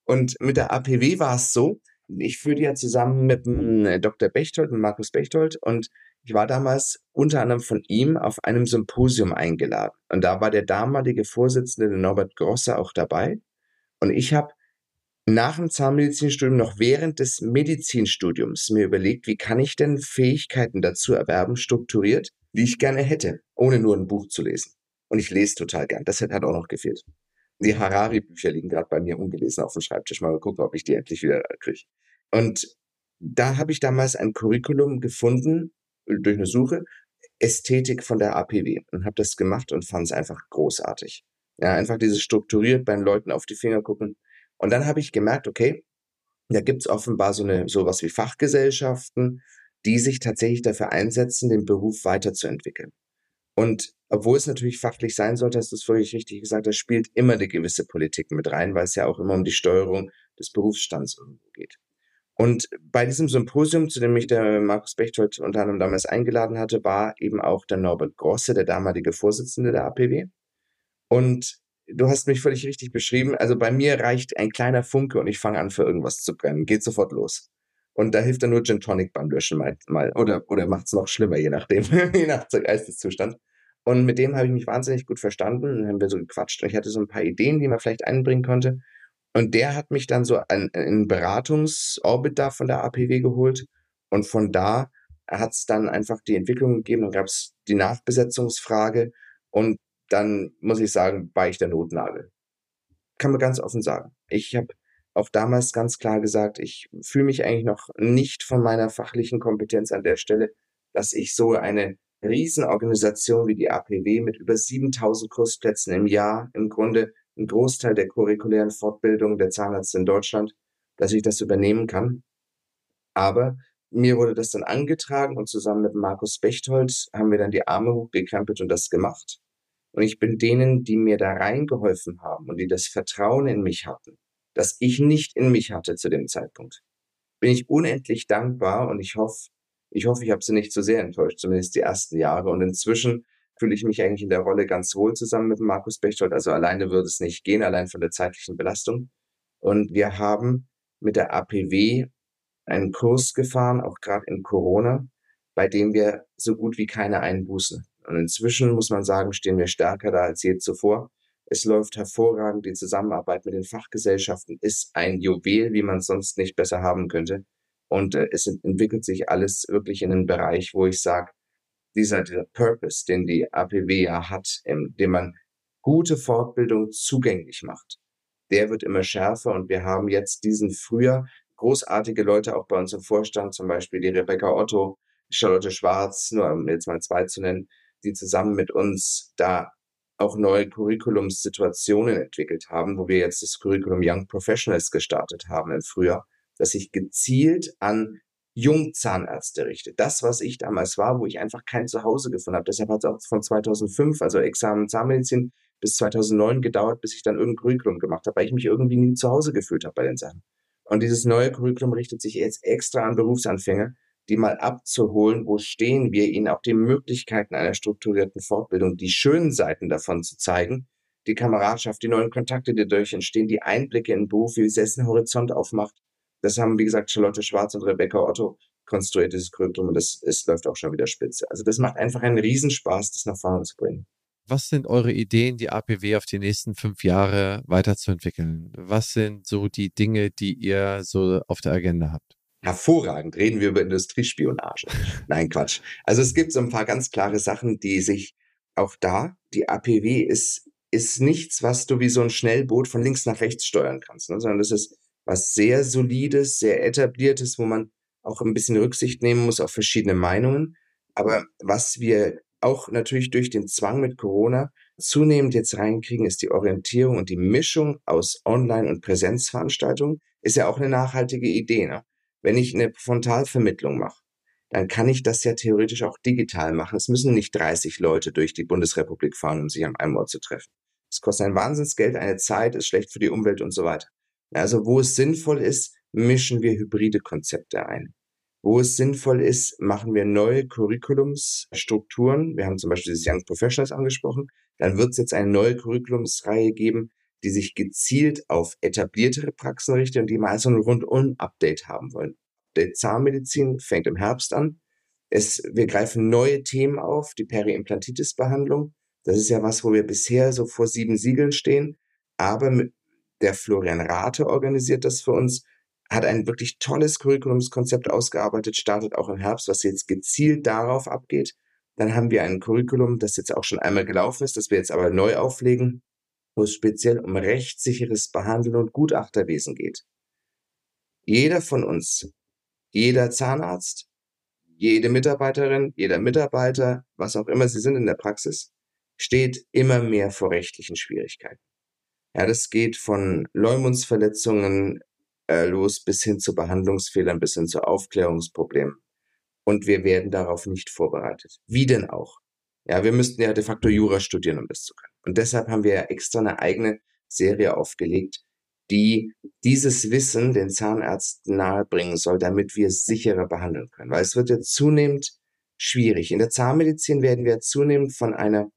Und mit der APW war es so, ich führe die ja zusammen mit dem äh, Dr. Bechtold, mit Markus Bechtold und ich war damals unter anderem von ihm auf einem Symposium eingeladen. Und da war der damalige Vorsitzende Norbert Grosser auch dabei. Und ich habe nach dem Zahnmedizinstudium noch während des Medizinstudiums mir überlegt, wie kann ich denn Fähigkeiten dazu erwerben, strukturiert, wie ich gerne hätte, ohne nur ein Buch zu lesen. Und ich lese total gern. Das hat auch noch gefehlt. Die Harari-Bücher liegen gerade bei mir ungelesen auf dem Schreibtisch. Mal gucken, ob ich die endlich wieder kriege. Und da habe ich damals ein Curriculum gefunden durch eine Suche. Ästhetik von der APW und habe das gemacht und fand es einfach großartig. Ja, einfach dieses strukturiert bei den Leuten auf die Finger gucken. Und dann habe ich gemerkt, okay, da gibt's offenbar so eine sowas wie Fachgesellschaften, die sich tatsächlich dafür einsetzen, den Beruf weiterzuentwickeln. Und obwohl es natürlich fachlich sein sollte, hast du es völlig richtig gesagt, da spielt immer eine gewisse Politik mit rein, weil es ja auch immer um die Steuerung des Berufsstands geht. Und bei diesem Symposium, zu dem mich der Markus Bechtold unter anderem damals eingeladen hatte, war eben auch der Norbert Grosse, der damalige Vorsitzende der APW. Und du hast mich völlig richtig beschrieben. Also bei mir reicht ein kleiner Funke und ich fange an, für irgendwas zu brennen. Geht sofort los. Und da hilft dann nur Gin Tonic beim Löschen mal, mal oder, oder macht es noch schlimmer, je nachdem, je nach Geisteszustand. Und mit dem habe ich mich wahnsinnig gut verstanden. Dann haben wir so gequatscht. Und ich hatte so ein paar Ideen, die man vielleicht einbringen konnte. Und der hat mich dann so in einen Beratungsorbit da von der APW geholt. Und von da hat es dann einfach die Entwicklung gegeben. Dann gab es die Nachbesetzungsfrage. Und dann muss ich sagen, war ich der Notnagel. Kann man ganz offen sagen. Ich habe auch damals ganz klar gesagt, ich fühle mich eigentlich noch nicht von meiner fachlichen Kompetenz an der Stelle, dass ich so eine Riesenorganisation wie die APW mit über 7000 Kursplätzen im Jahr im Grunde ein Großteil der curriculären Fortbildung der Zahnärzte in Deutschland, dass ich das übernehmen kann. Aber mir wurde das dann angetragen und zusammen mit Markus Bechtold haben wir dann die Arme hochgekrempelt und das gemacht. Und ich bin denen, die mir da reingeholfen haben und die das Vertrauen in mich hatten, das ich nicht in mich hatte zu dem Zeitpunkt, bin ich unendlich dankbar und ich hoffe, ich hoffe, ich habe sie nicht zu sehr enttäuscht, zumindest die ersten Jahre. Und inzwischen fühle ich mich eigentlich in der Rolle ganz wohl zusammen mit Markus Bechtold. Also alleine würde es nicht gehen, allein von der zeitlichen Belastung. Und wir haben mit der APW einen Kurs gefahren, auch gerade in Corona, bei dem wir so gut wie keine Einbußen und inzwischen muss man sagen, stehen wir stärker da als je zuvor. Es läuft hervorragend. Die Zusammenarbeit mit den Fachgesellschaften ist ein Juwel, wie man es sonst nicht besser haben könnte. Und äh, es entwickelt sich alles wirklich in einen Bereich, wo ich sage, dieser, Purpose, den die APW ja hat, indem man gute Fortbildung zugänglich macht, der wird immer schärfer. Und wir haben jetzt diesen früher großartige Leute auch bei uns im Vorstand, zum Beispiel die Rebecca Otto, Charlotte Schwarz, nur um jetzt mal zwei zu nennen, die zusammen mit uns da auch neue Curriculumssituationen entwickelt haben, wo wir jetzt das Curriculum Young Professionals gestartet haben im Frühjahr, das sich gezielt an Jungzahnärzte richtet. Das, was ich damals war, wo ich einfach kein Zuhause gefunden habe. Deshalb hat es auch von 2005, also Examen Zahnmedizin, bis 2009 gedauert, bis ich dann irgendein Curriculum gemacht habe, weil ich mich irgendwie nie zu Hause gefühlt habe bei den Sachen. Und dieses neue Curriculum richtet sich jetzt extra an Berufsanfänger, die mal abzuholen, wo stehen wir, ihnen auch die Möglichkeiten einer strukturierten Fortbildung, die schönen Seiten davon zu zeigen, die Kameradschaft, die neuen Kontakte, die dadurch entstehen, die Einblicke in den Beruf, wie es einen Horizont aufmacht. Das haben, wie gesagt, Charlotte Schwarz und Rebecca Otto konstruiert, dieses Curriculum, und das, es läuft auch schon wieder spitze. Also das macht einfach einen Riesenspaß, das nach vorne zu bringen. Was sind eure Ideen, die APW auf die nächsten fünf Jahre weiterzuentwickeln? Was sind so die Dinge, die ihr so auf der Agenda habt? Hervorragend reden wir über Industriespionage. Nein, Quatsch. Also es gibt so ein paar ganz klare Sachen, die sich auch da, die APW ist, ist nichts, was du wie so ein Schnellboot von links nach rechts steuern kannst, ne? sondern das ist was sehr solides, sehr etabliertes, wo man auch ein bisschen Rücksicht nehmen muss auf verschiedene Meinungen. Aber was wir auch natürlich durch den Zwang mit Corona zunehmend jetzt reinkriegen, ist die Orientierung und die Mischung aus Online- und Präsenzveranstaltungen. Ist ja auch eine nachhaltige Idee. Ne? Wenn ich eine Frontalvermittlung mache, dann kann ich das ja theoretisch auch digital machen. Es müssen nicht 30 Leute durch die Bundesrepublik fahren, um sich an einem Ort zu treffen. Es kostet ein Wahnsinnsgeld, eine Zeit, ist schlecht für die Umwelt und so weiter. Also wo es sinnvoll ist, mischen wir hybride Konzepte ein. Wo es sinnvoll ist, machen wir neue Curriculumsstrukturen. Wir haben zum Beispiel das Young Professionals angesprochen. Dann wird es jetzt eine neue Curriculumsreihe geben, die sich gezielt auf etabliertere Praxen richten und die mal so ein Rundum-Update haben wollen. Der Zahnmedizin fängt im Herbst an. Es, wir greifen neue Themen auf, die Periimplantitis-Behandlung. Das ist ja was, wo wir bisher so vor sieben Siegeln stehen. Aber der Florian Rate organisiert das für uns, hat ein wirklich tolles Curriculumskonzept ausgearbeitet, startet auch im Herbst, was jetzt gezielt darauf abgeht. Dann haben wir ein Curriculum, das jetzt auch schon einmal gelaufen ist, das wir jetzt aber neu auflegen, wo es speziell um rechtssicheres Behandeln und Gutachterwesen geht. Jeder von uns, jeder Zahnarzt, jede Mitarbeiterin, jeder Mitarbeiter, was auch immer sie sind in der Praxis, steht immer mehr vor rechtlichen Schwierigkeiten. Ja, das geht von Leumundsverletzungen äh, los bis hin zu Behandlungsfehlern, bis hin zu Aufklärungsproblemen. Und wir werden darauf nicht vorbereitet. Wie denn auch? Ja, wir müssten ja de facto Jura studieren, um das zu können. Und deshalb haben wir ja extra eine eigene Serie aufgelegt, die dieses Wissen den Zahnärzten nahebringen soll, damit wir sicherer behandeln können. Weil es wird ja zunehmend schwierig. In der Zahnmedizin werden wir zunehmend von einer,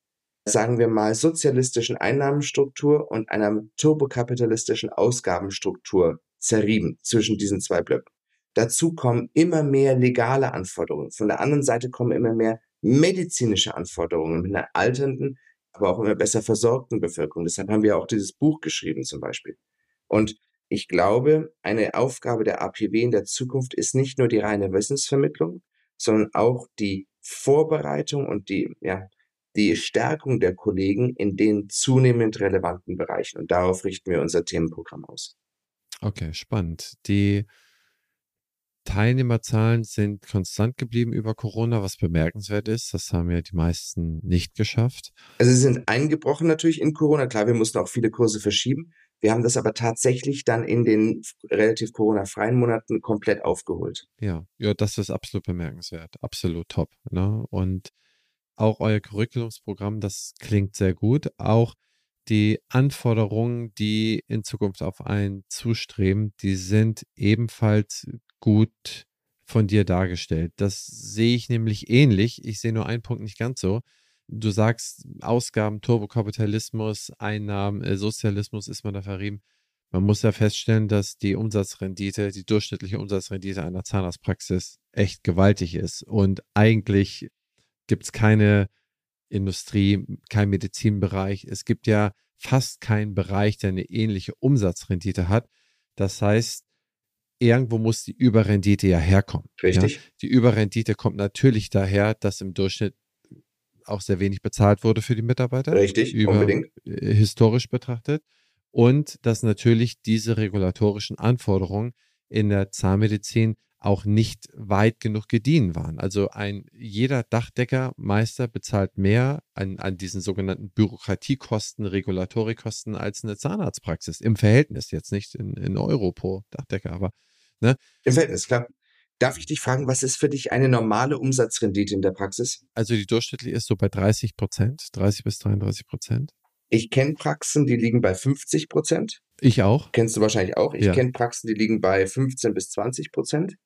sagen wir mal, sozialistischen Einnahmenstruktur und einer turbokapitalistischen Ausgabenstruktur zerrieben zwischen diesen zwei Blöcken. Dazu kommen immer mehr legale Anforderungen. Von der anderen Seite kommen immer mehr medizinische Anforderungen mit einer alternden, aber auch immer besser versorgten Bevölkerung. Deshalb haben wir auch dieses Buch geschrieben zum Beispiel. Und ich glaube, eine Aufgabe der APW in der Zukunft ist nicht nur die reine Wissensvermittlung, sondern auch die Vorbereitung und die, ja, die Stärkung der Kollegen in den zunehmend relevanten Bereichen. Und darauf richten wir unser Themenprogramm aus. Okay, spannend. Die Teilnehmerzahlen sind konstant geblieben über Corona, was bemerkenswert ist. Das haben ja die meisten nicht geschafft. Also sie sind eingebrochen natürlich in Corona. Klar, wir mussten auch viele Kurse verschieben. Wir haben das aber tatsächlich dann in den relativ Corona-freien Monaten komplett aufgeholt. Ja, ja, das ist absolut bemerkenswert. Absolut top. Ne? Und auch euer Curriculumsprogramm, das klingt sehr gut. Auch die Anforderungen, die in Zukunft auf einen zustreben, die sind ebenfalls gut von dir dargestellt. Das sehe ich nämlich ähnlich. Ich sehe nur einen Punkt nicht ganz so. Du sagst Ausgaben, Turbokapitalismus, Einnahmen, äh, Sozialismus ist man da verrieben. Man muss ja feststellen, dass die Umsatzrendite, die durchschnittliche Umsatzrendite einer Zahnarztpraxis echt gewaltig ist. Und eigentlich gibt es keine Industrie, kein Medizinbereich. Es gibt ja fast keinen Bereich, der eine ähnliche Umsatzrendite hat. Das heißt, irgendwo muss die Überrendite ja herkommen. Richtig. Ja? Die Überrendite kommt natürlich daher, dass im Durchschnitt auch sehr wenig bezahlt wurde für die Mitarbeiter. Richtig, über, unbedingt. Äh, historisch betrachtet. Und dass natürlich diese regulatorischen Anforderungen in der Zahnmedizin auch nicht weit genug gediehen waren. Also ein jeder Dachdeckermeister bezahlt mehr an, an diesen sogenannten Bürokratiekosten, Regulatorikosten als eine Zahnarztpraxis. Im Verhältnis jetzt nicht in, in Euro pro Dachdecker, aber ne? Im Verhältnis, klar. Darf ich dich fragen, was ist für dich eine normale Umsatzrendite in der Praxis? Also die durchschnittliche ist so bei 30 Prozent, 30 bis 33 Prozent. Ich kenne Praxen, die liegen bei 50 Prozent. Ich auch. Kennst du wahrscheinlich auch. Ich ja. kenne Praxen, die liegen bei 15 bis 20 Prozent.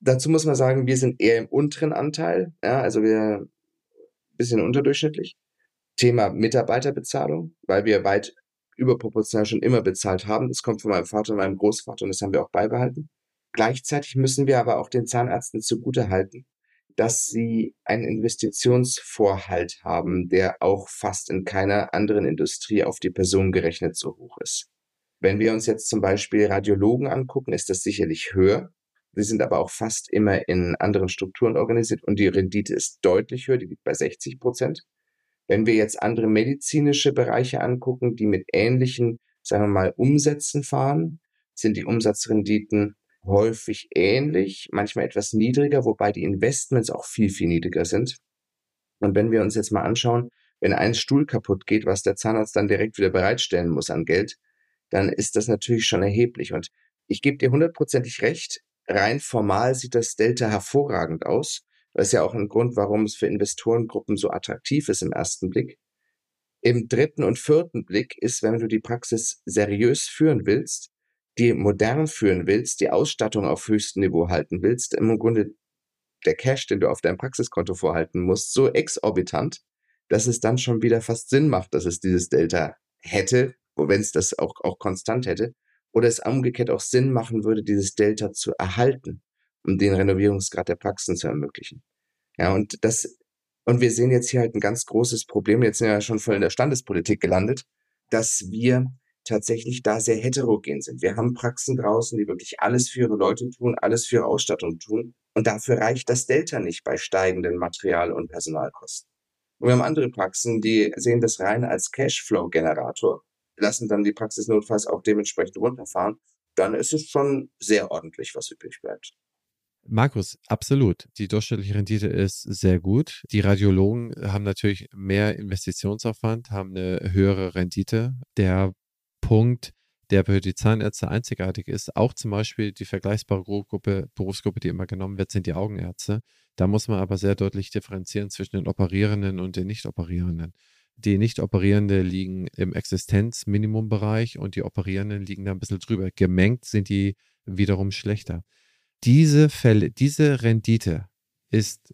Dazu muss man sagen, wir sind eher im unteren Anteil, ja, also wir ein bisschen unterdurchschnittlich. Thema Mitarbeiterbezahlung, weil wir weit überproportional schon immer bezahlt haben. Das kommt von meinem Vater und meinem Großvater und das haben wir auch beibehalten. Gleichzeitig müssen wir aber auch den Zahnärzten zugutehalten, dass sie einen Investitionsvorhalt haben, der auch fast in keiner anderen Industrie auf die Person gerechnet so hoch ist. Wenn wir uns jetzt zum Beispiel Radiologen angucken, ist das sicherlich höher. Sie sind aber auch fast immer in anderen Strukturen organisiert und die Rendite ist deutlich höher, die liegt bei 60 Prozent. Wenn wir jetzt andere medizinische Bereiche angucken, die mit ähnlichen, sagen wir mal, Umsätzen fahren, sind die Umsatzrenditen häufig ähnlich, manchmal etwas niedriger, wobei die Investments auch viel, viel niedriger sind. Und wenn wir uns jetzt mal anschauen, wenn ein Stuhl kaputt geht, was der Zahnarzt dann direkt wieder bereitstellen muss an Geld, dann ist das natürlich schon erheblich. Und ich gebe dir hundertprozentig recht, rein formal sieht das Delta hervorragend aus. Das ist ja auch ein Grund, warum es für Investorengruppen so attraktiv ist im ersten Blick. Im dritten und vierten Blick ist, wenn du die Praxis seriös führen willst, die modern führen willst, die Ausstattung auf höchstem Niveau halten willst, im Grunde der Cash, den du auf deinem Praxiskonto vorhalten musst, so exorbitant, dass es dann schon wieder fast Sinn macht, dass es dieses Delta hätte, wenn es das auch, auch konstant hätte oder es umgekehrt auch Sinn machen würde, dieses Delta zu erhalten, um den Renovierungsgrad der Praxen zu ermöglichen. Ja, und das, und wir sehen jetzt hier halt ein ganz großes Problem, jetzt sind wir ja schon voll in der Standespolitik gelandet, dass wir tatsächlich da sehr heterogen sind. Wir haben Praxen draußen, die wirklich alles für ihre Leute tun, alles für ihre Ausstattung tun. Und dafür reicht das Delta nicht bei steigenden Material- und Personalkosten. Und wir haben andere Praxen, die sehen das rein als Cashflow-Generator lassen dann die Praxis notfalls auch dementsprechend runterfahren, dann ist es schon sehr ordentlich, was übrig bleibt. Markus, absolut. Die durchschnittliche Rendite ist sehr gut. Die Radiologen haben natürlich mehr Investitionsaufwand, haben eine höhere Rendite. Der Punkt, der für die Zahnärzte einzigartig ist, auch zum Beispiel die vergleichbare Gruppe, Berufsgruppe, die immer genommen wird, sind die Augenärzte. Da muss man aber sehr deutlich differenzieren zwischen den Operierenden und den Nicht-Operierenden. Die Nicht-Operierende liegen im Existenzminimumbereich und die Operierenden liegen da ein bisschen drüber. Gemengt sind die wiederum schlechter. Diese Fälle, diese Rendite ist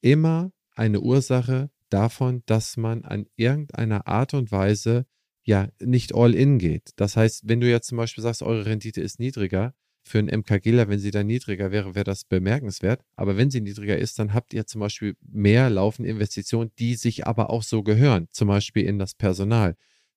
immer eine Ursache davon, dass man an irgendeiner Art und Weise ja nicht all in geht. Das heißt, wenn du jetzt zum Beispiel sagst, eure Rendite ist niedriger, für einen MKGler, wenn sie dann niedriger wäre, wäre das bemerkenswert. Aber wenn sie niedriger ist, dann habt ihr zum Beispiel mehr laufende Investitionen, die sich aber auch so gehören, zum Beispiel in das Personal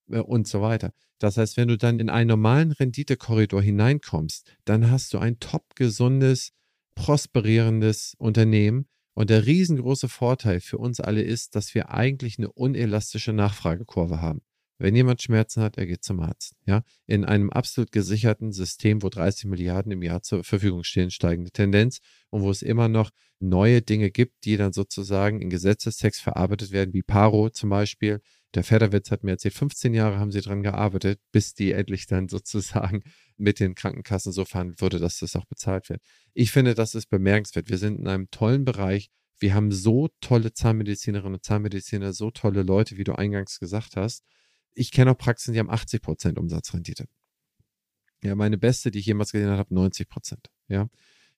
äh, und so weiter. Das heißt, wenn du dann in einen normalen Renditekorridor hineinkommst, dann hast du ein top gesundes, prosperierendes Unternehmen. Und der riesengroße Vorteil für uns alle ist, dass wir eigentlich eine unelastische Nachfragekurve haben. Wenn jemand Schmerzen hat, er geht zum Arzt. Ja, in einem absolut gesicherten System, wo 30 Milliarden im Jahr zur Verfügung stehen, steigende Tendenz und wo es immer noch neue Dinge gibt, die dann sozusagen in Gesetzestext verarbeitet werden, wie Paro zum Beispiel, der Federwitz hat mir erzählt, 15 Jahre haben sie daran gearbeitet, bis die endlich dann sozusagen mit den Krankenkassen so verhandelt wurde, dass das auch bezahlt wird. Ich finde, das ist bemerkenswert. Wir sind in einem tollen Bereich. Wir haben so tolle Zahnmedizinerinnen und Zahnmediziner, so tolle Leute, wie du eingangs gesagt hast. Ich kenne auch Praxen, die haben 80 Prozent Umsatzrendite. Ja, meine beste, die ich jemals gesehen habe, 90 Prozent. Ja.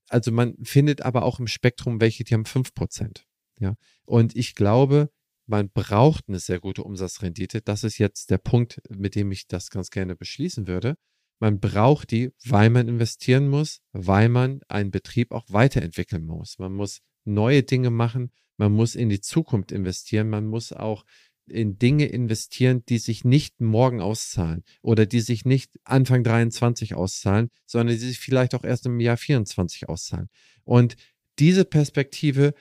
Also man findet aber auch im Spektrum welche, die haben 5 Prozent. Ja. Und ich glaube, man braucht eine sehr gute Umsatzrendite. Das ist jetzt der Punkt, mit dem ich das ganz gerne beschließen würde. Man braucht die, weil man investieren muss, weil man einen Betrieb auch weiterentwickeln muss. Man muss neue Dinge machen, man muss in die Zukunft investieren, man muss auch in Dinge investieren, die sich nicht morgen auszahlen oder die sich nicht Anfang 23 auszahlen, sondern die sich vielleicht auch erst im Jahr 24 auszahlen. Und diese Perspektive,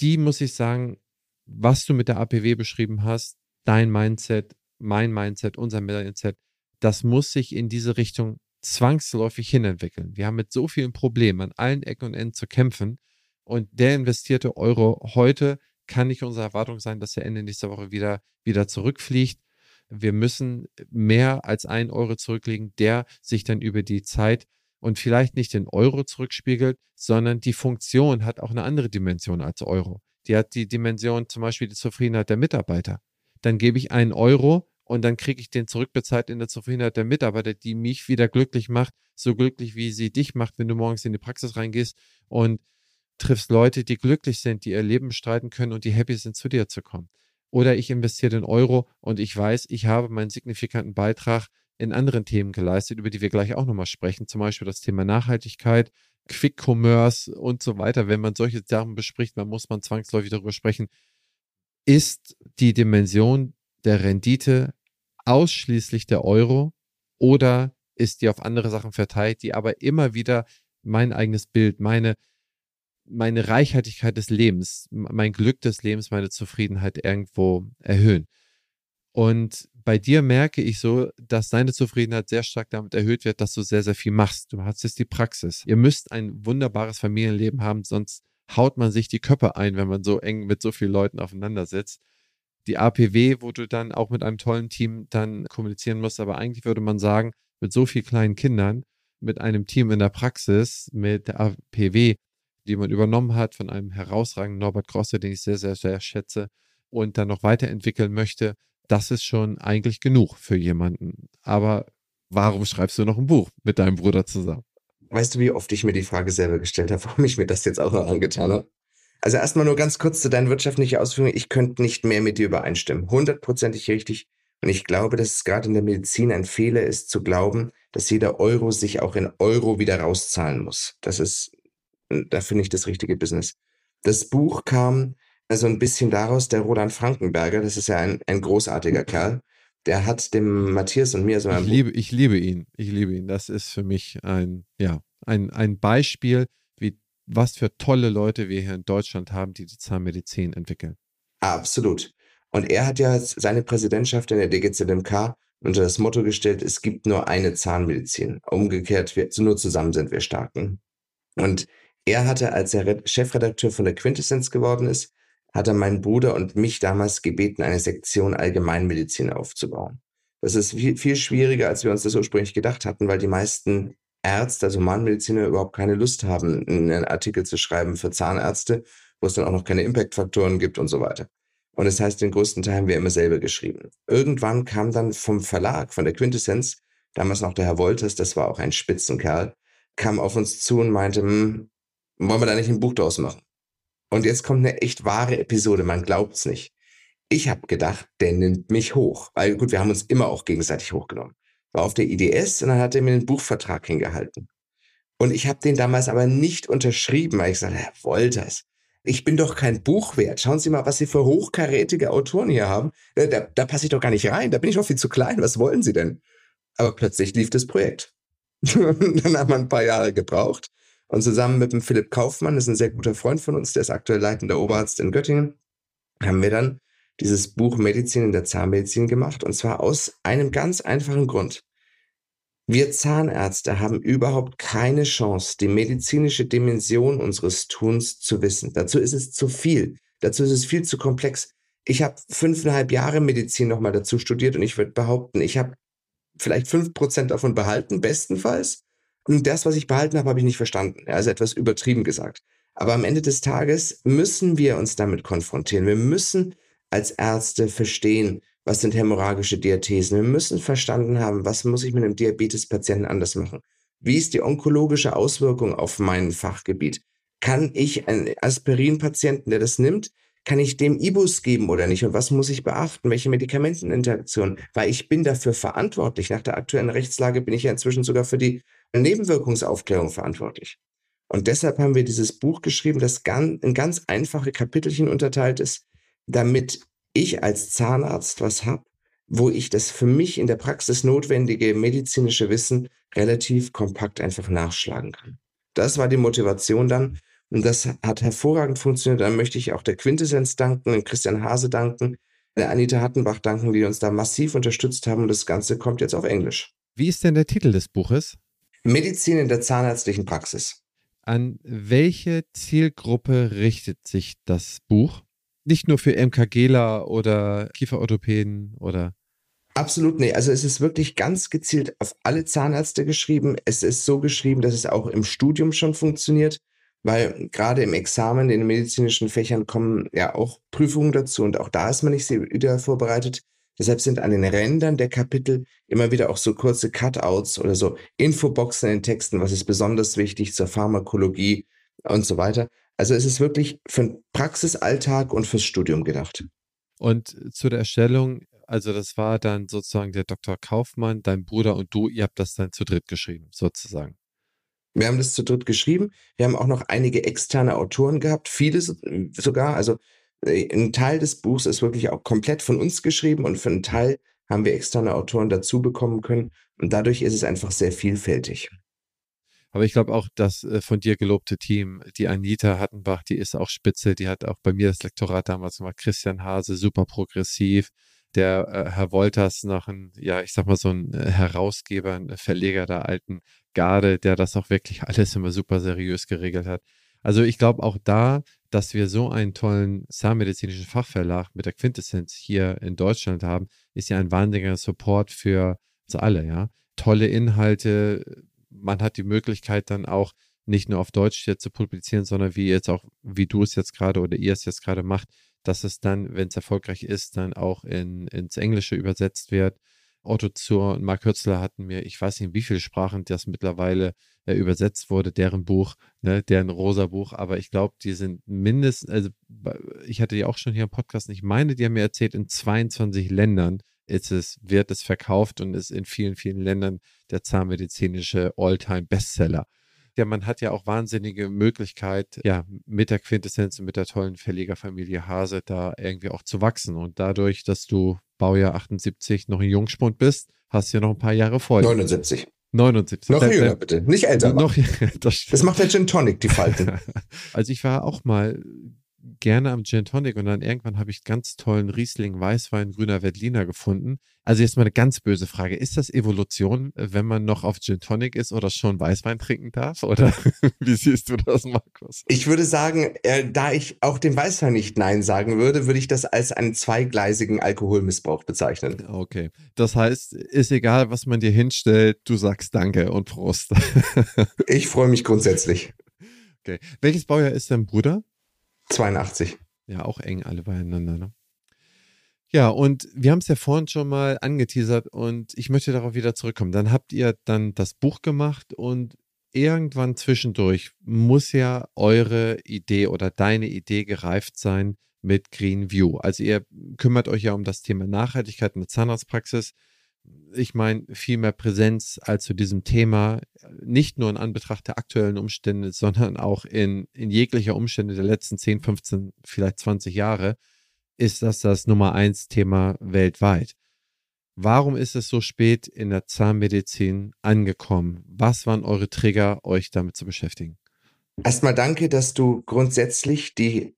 die muss ich sagen, was du mit der APW beschrieben hast, dein Mindset, mein Mindset, unser Mindset, das muss sich in diese Richtung zwangsläufig hinentwickeln. Wir haben mit so vielen Problemen an allen Ecken und Enden zu kämpfen und der investierte Euro heute kann nicht unsere Erwartung sein, dass er Ende nächster Woche wieder, wieder zurückfliegt. Wir müssen mehr als einen Euro zurücklegen, der sich dann über die Zeit und vielleicht nicht den Euro zurückspiegelt, sondern die Funktion hat auch eine andere Dimension als Euro die hat die Dimension zum Beispiel die Zufriedenheit der Mitarbeiter. Dann gebe ich einen Euro und dann kriege ich den zurückbezahlt in der Zufriedenheit der Mitarbeiter, die mich wieder glücklich macht, so glücklich wie sie dich macht, wenn du morgens in die Praxis reingehst und triffst Leute, die glücklich sind, die ihr Leben streiten können und die happy sind, zu dir zu kommen. Oder ich investiere den Euro und ich weiß, ich habe meinen signifikanten Beitrag in anderen Themen geleistet, über die wir gleich auch nochmal sprechen, zum Beispiel das Thema Nachhaltigkeit, Quick Commerce und so weiter, wenn man solche Sachen bespricht, dann muss man zwangsläufig darüber sprechen, ist die Dimension der Rendite ausschließlich der Euro oder ist die auf andere Sachen verteilt, die aber immer wieder mein eigenes Bild, meine, meine Reichhaltigkeit des Lebens, mein Glück des Lebens, meine Zufriedenheit irgendwo erhöhen. Und bei dir merke ich so, dass deine Zufriedenheit sehr stark damit erhöht wird, dass du sehr, sehr viel machst. Du hast jetzt die Praxis. Ihr müsst ein wunderbares Familienleben haben, sonst haut man sich die Köpfe ein, wenn man so eng mit so vielen Leuten aufeinander sitzt. Die APW, wo du dann auch mit einem tollen Team dann kommunizieren musst, aber eigentlich würde man sagen, mit so vielen kleinen Kindern, mit einem Team in der Praxis, mit der APW, die man übernommen hat von einem herausragenden Norbert Grosse, den ich sehr, sehr, sehr schätze und dann noch weiterentwickeln möchte, das ist schon eigentlich genug für jemanden. Aber warum schreibst du noch ein Buch mit deinem Bruder zusammen? Weißt du, wie oft ich mir die Frage selber gestellt habe, warum ich mir das jetzt auch noch angetan habe? Also erstmal nur ganz kurz zu deinen wirtschaftlichen Ausführungen. Ich könnte nicht mehr mit dir übereinstimmen. Hundertprozentig richtig. Und ich glaube, dass es gerade in der Medizin ein Fehler ist, zu glauben, dass jeder Euro sich auch in Euro wieder rauszahlen muss. Das ist, da finde ich das richtige Business. Das Buch kam also ein bisschen daraus, der Roland Frankenberger, das ist ja ein, ein großartiger Kerl, der hat dem Matthias und mir so ein. Ich liebe, ich liebe ihn. Ich liebe ihn. Das ist für mich ein, ja, ein, ein Beispiel, wie, was für tolle Leute wir hier in Deutschland haben, die die Zahnmedizin entwickeln. Absolut. Und er hat ja seine Präsidentschaft in der DGZMK unter das Motto gestellt, es gibt nur eine Zahnmedizin. Umgekehrt, wir, nur zusammen sind wir starken. Und Er hatte, als er Chefredakteur von der Quintessenz geworden ist, hat er meinen Bruder und mich damals gebeten, eine Sektion Allgemeinmedizin aufzubauen. Das ist viel, viel schwieriger, als wir uns das ursprünglich gedacht hatten, weil die meisten Ärzte, also Humanmediziner, überhaupt keine Lust haben, einen Artikel zu schreiben für Zahnärzte, wo es dann auch noch keine Impact-Faktoren gibt und so weiter. Und das heißt, den größten Teil haben wir immer selber geschrieben. Irgendwann kam dann vom Verlag, von der Quintessenz, damals noch der Herr Wolters, das war auch ein Spitzenkerl, kam auf uns zu und meinte, hm, wollen wir da nicht ein Buch draus machen? Und jetzt kommt eine echt wahre Episode, man glaubt's nicht. Ich habe gedacht, der nimmt mich hoch. Weil gut, wir haben uns immer auch gegenseitig hochgenommen. War auf der IDS und dann hat er mir einen Buchvertrag hingehalten. Und ich habe den damals aber nicht unterschrieben, weil ich gesagt Herr Wolters, ich bin doch kein Buch wert. Schauen Sie mal, was Sie für hochkarätige Autoren hier haben. Da, da, da passe ich doch gar nicht rein. Da bin ich doch viel zu klein. Was wollen Sie denn? Aber plötzlich lief das Projekt. dann haben wir ein paar Jahre gebraucht. Und zusammen mit dem Philipp Kaufmann, das ist ein sehr guter Freund von uns, der ist aktuell leitender Oberarzt in Göttingen, haben wir dann dieses Buch Medizin in der Zahnmedizin gemacht. Und zwar aus einem ganz einfachen Grund. Wir Zahnärzte haben überhaupt keine Chance, die medizinische Dimension unseres Tuns zu wissen. Dazu ist es zu viel. Dazu ist es viel zu komplex. Ich habe fünfeinhalb Jahre Medizin nochmal dazu studiert und ich würde behaupten, ich habe vielleicht fünf Prozent davon behalten, bestenfalls. Und das, was ich behalten habe, habe ich nicht verstanden. Also etwas übertrieben gesagt. Aber am Ende des Tages müssen wir uns damit konfrontieren. Wir müssen als Ärzte verstehen, was sind hämorrhagische Diathesen. Wir müssen verstanden haben, was muss ich mit einem Diabetespatienten anders machen. Wie ist die onkologische Auswirkung auf mein Fachgebiet? Kann ich einen Aspirin-Patienten, der das nimmt, kann ich dem Ibus geben oder nicht? Und was muss ich beachten? Welche Medikamenteninteraktion? Weil ich bin dafür verantwortlich. Nach der aktuellen Rechtslage bin ich ja inzwischen sogar für die Nebenwirkungsaufklärung verantwortlich. Und deshalb haben wir dieses Buch geschrieben, das in ganz einfache Kapitelchen unterteilt ist, damit ich als Zahnarzt was habe, wo ich das für mich in der Praxis notwendige medizinische Wissen relativ kompakt einfach nachschlagen kann. Das war die Motivation dann und das hat hervorragend funktioniert. Dann möchte ich auch der Quintessenz danken, dem Christian Hase danken, der Anita Hattenbach danken, die uns da massiv unterstützt haben und das Ganze kommt jetzt auf Englisch. Wie ist denn der Titel des Buches? Medizin in der zahnärztlichen Praxis. An welche Zielgruppe richtet sich das Buch? nicht nur für MKGler oder Kieferorthopäden oder Absolut nee. Also es ist wirklich ganz gezielt auf alle Zahnärzte geschrieben. Es ist so geschrieben, dass es auch im Studium schon funktioniert, weil gerade im Examen in den medizinischen Fächern kommen ja auch Prüfungen dazu und auch da ist man nicht wieder vorbereitet. Deshalb sind an den Rändern der Kapitel immer wieder auch so kurze Cutouts oder so Infoboxen in den Texten, was ist besonders wichtig zur Pharmakologie und so weiter. Also es ist wirklich für den Praxisalltag und fürs Studium gedacht. Und zu der Erstellung, also das war dann sozusagen der Dr. Kaufmann, dein Bruder und du, ihr habt das dann zu dritt geschrieben, sozusagen. Wir haben das zu dritt geschrieben. Wir haben auch noch einige externe Autoren gehabt, viele sogar. Also ein Teil des Buchs ist wirklich auch komplett von uns geschrieben und für einen Teil haben wir externe Autoren dazu bekommen können. Und dadurch ist es einfach sehr vielfältig. Aber ich glaube auch, das äh, von dir gelobte Team, die Anita Hattenbach, die ist auch spitze, die hat auch bei mir das Lektorat damals gemacht. Christian Hase, super progressiv. Der äh, Herr Wolters, noch ein, ja, ich sag mal so ein äh, Herausgeber, ein Verleger der alten Garde, der das auch wirklich alles immer super seriös geregelt hat. Also ich glaube auch da, dass wir so einen tollen zahnmedizinischen Fachverlag mit der Quintessenz hier in Deutschland haben, ist ja ein wahnsinniger Support für uns alle, ja. Tolle Inhalte, man hat die Möglichkeit dann auch nicht nur auf Deutsch jetzt zu publizieren, sondern wie jetzt auch, wie du es jetzt gerade oder ihr es jetzt gerade macht, dass es dann, wenn es erfolgreich ist, dann auch in, ins Englische übersetzt wird. Otto Zur und Mark Hürzler hatten mir, ich weiß nicht, wie viele Sprachen das mittlerweile äh, übersetzt wurde, deren Buch, ne, deren rosa Buch, aber ich glaube, die sind mindestens, also ich hatte die auch schon hier im Podcast, ich meine, die haben mir erzählt, in 22 Ländern ist es, wird es verkauft und ist in vielen, vielen Ländern der zahnmedizinische All-Time-Bestseller. Ja, man hat ja auch wahnsinnige Möglichkeit, ja, mit der Quintessenz und mit der tollen Verlegerfamilie Hase da irgendwie auch zu wachsen. Und dadurch, dass du Baujahr 78 noch ein Jungspund bist, hast du ja noch ein paar Jahre vor. 79. 79. Noch jünger, bitte. Nicht älter. Noch, das, das macht der Gin Tonic, die Falten. also ich war auch mal gerne am Gin Tonic und dann irgendwann habe ich ganz tollen Riesling, Weißwein, grüner Veltliner gefunden. Also jetzt mal eine ganz böse Frage. Ist das Evolution, wenn man noch auf Gin Tonic ist oder schon Weißwein trinken darf? Oder wie siehst du das, Markus? Ich würde sagen, äh, da ich auch dem Weißwein nicht Nein sagen würde, würde ich das als einen zweigleisigen Alkoholmissbrauch bezeichnen. Okay. Das heißt, ist egal, was man dir hinstellt, du sagst Danke und Prost. ich freue mich grundsätzlich. Okay. Welches Baujahr ist dein Bruder? 82. Ja, auch eng alle beieinander. Ne? Ja, und wir haben es ja vorhin schon mal angeteasert und ich möchte darauf wieder zurückkommen. Dann habt ihr dann das Buch gemacht und irgendwann zwischendurch muss ja eure Idee oder deine Idee gereift sein mit Green View. Also ihr kümmert euch ja um das Thema Nachhaltigkeit in der Zahnarztpraxis ich meine, viel mehr Präsenz als zu diesem Thema, nicht nur in Anbetracht der aktuellen Umstände, sondern auch in, in jeglicher Umstände der letzten 10, 15, vielleicht 20 Jahre, ist das das Nummer eins Thema weltweit. Warum ist es so spät in der Zahnmedizin angekommen? Was waren eure Trigger, euch damit zu beschäftigen? Erstmal danke, dass du grundsätzlich die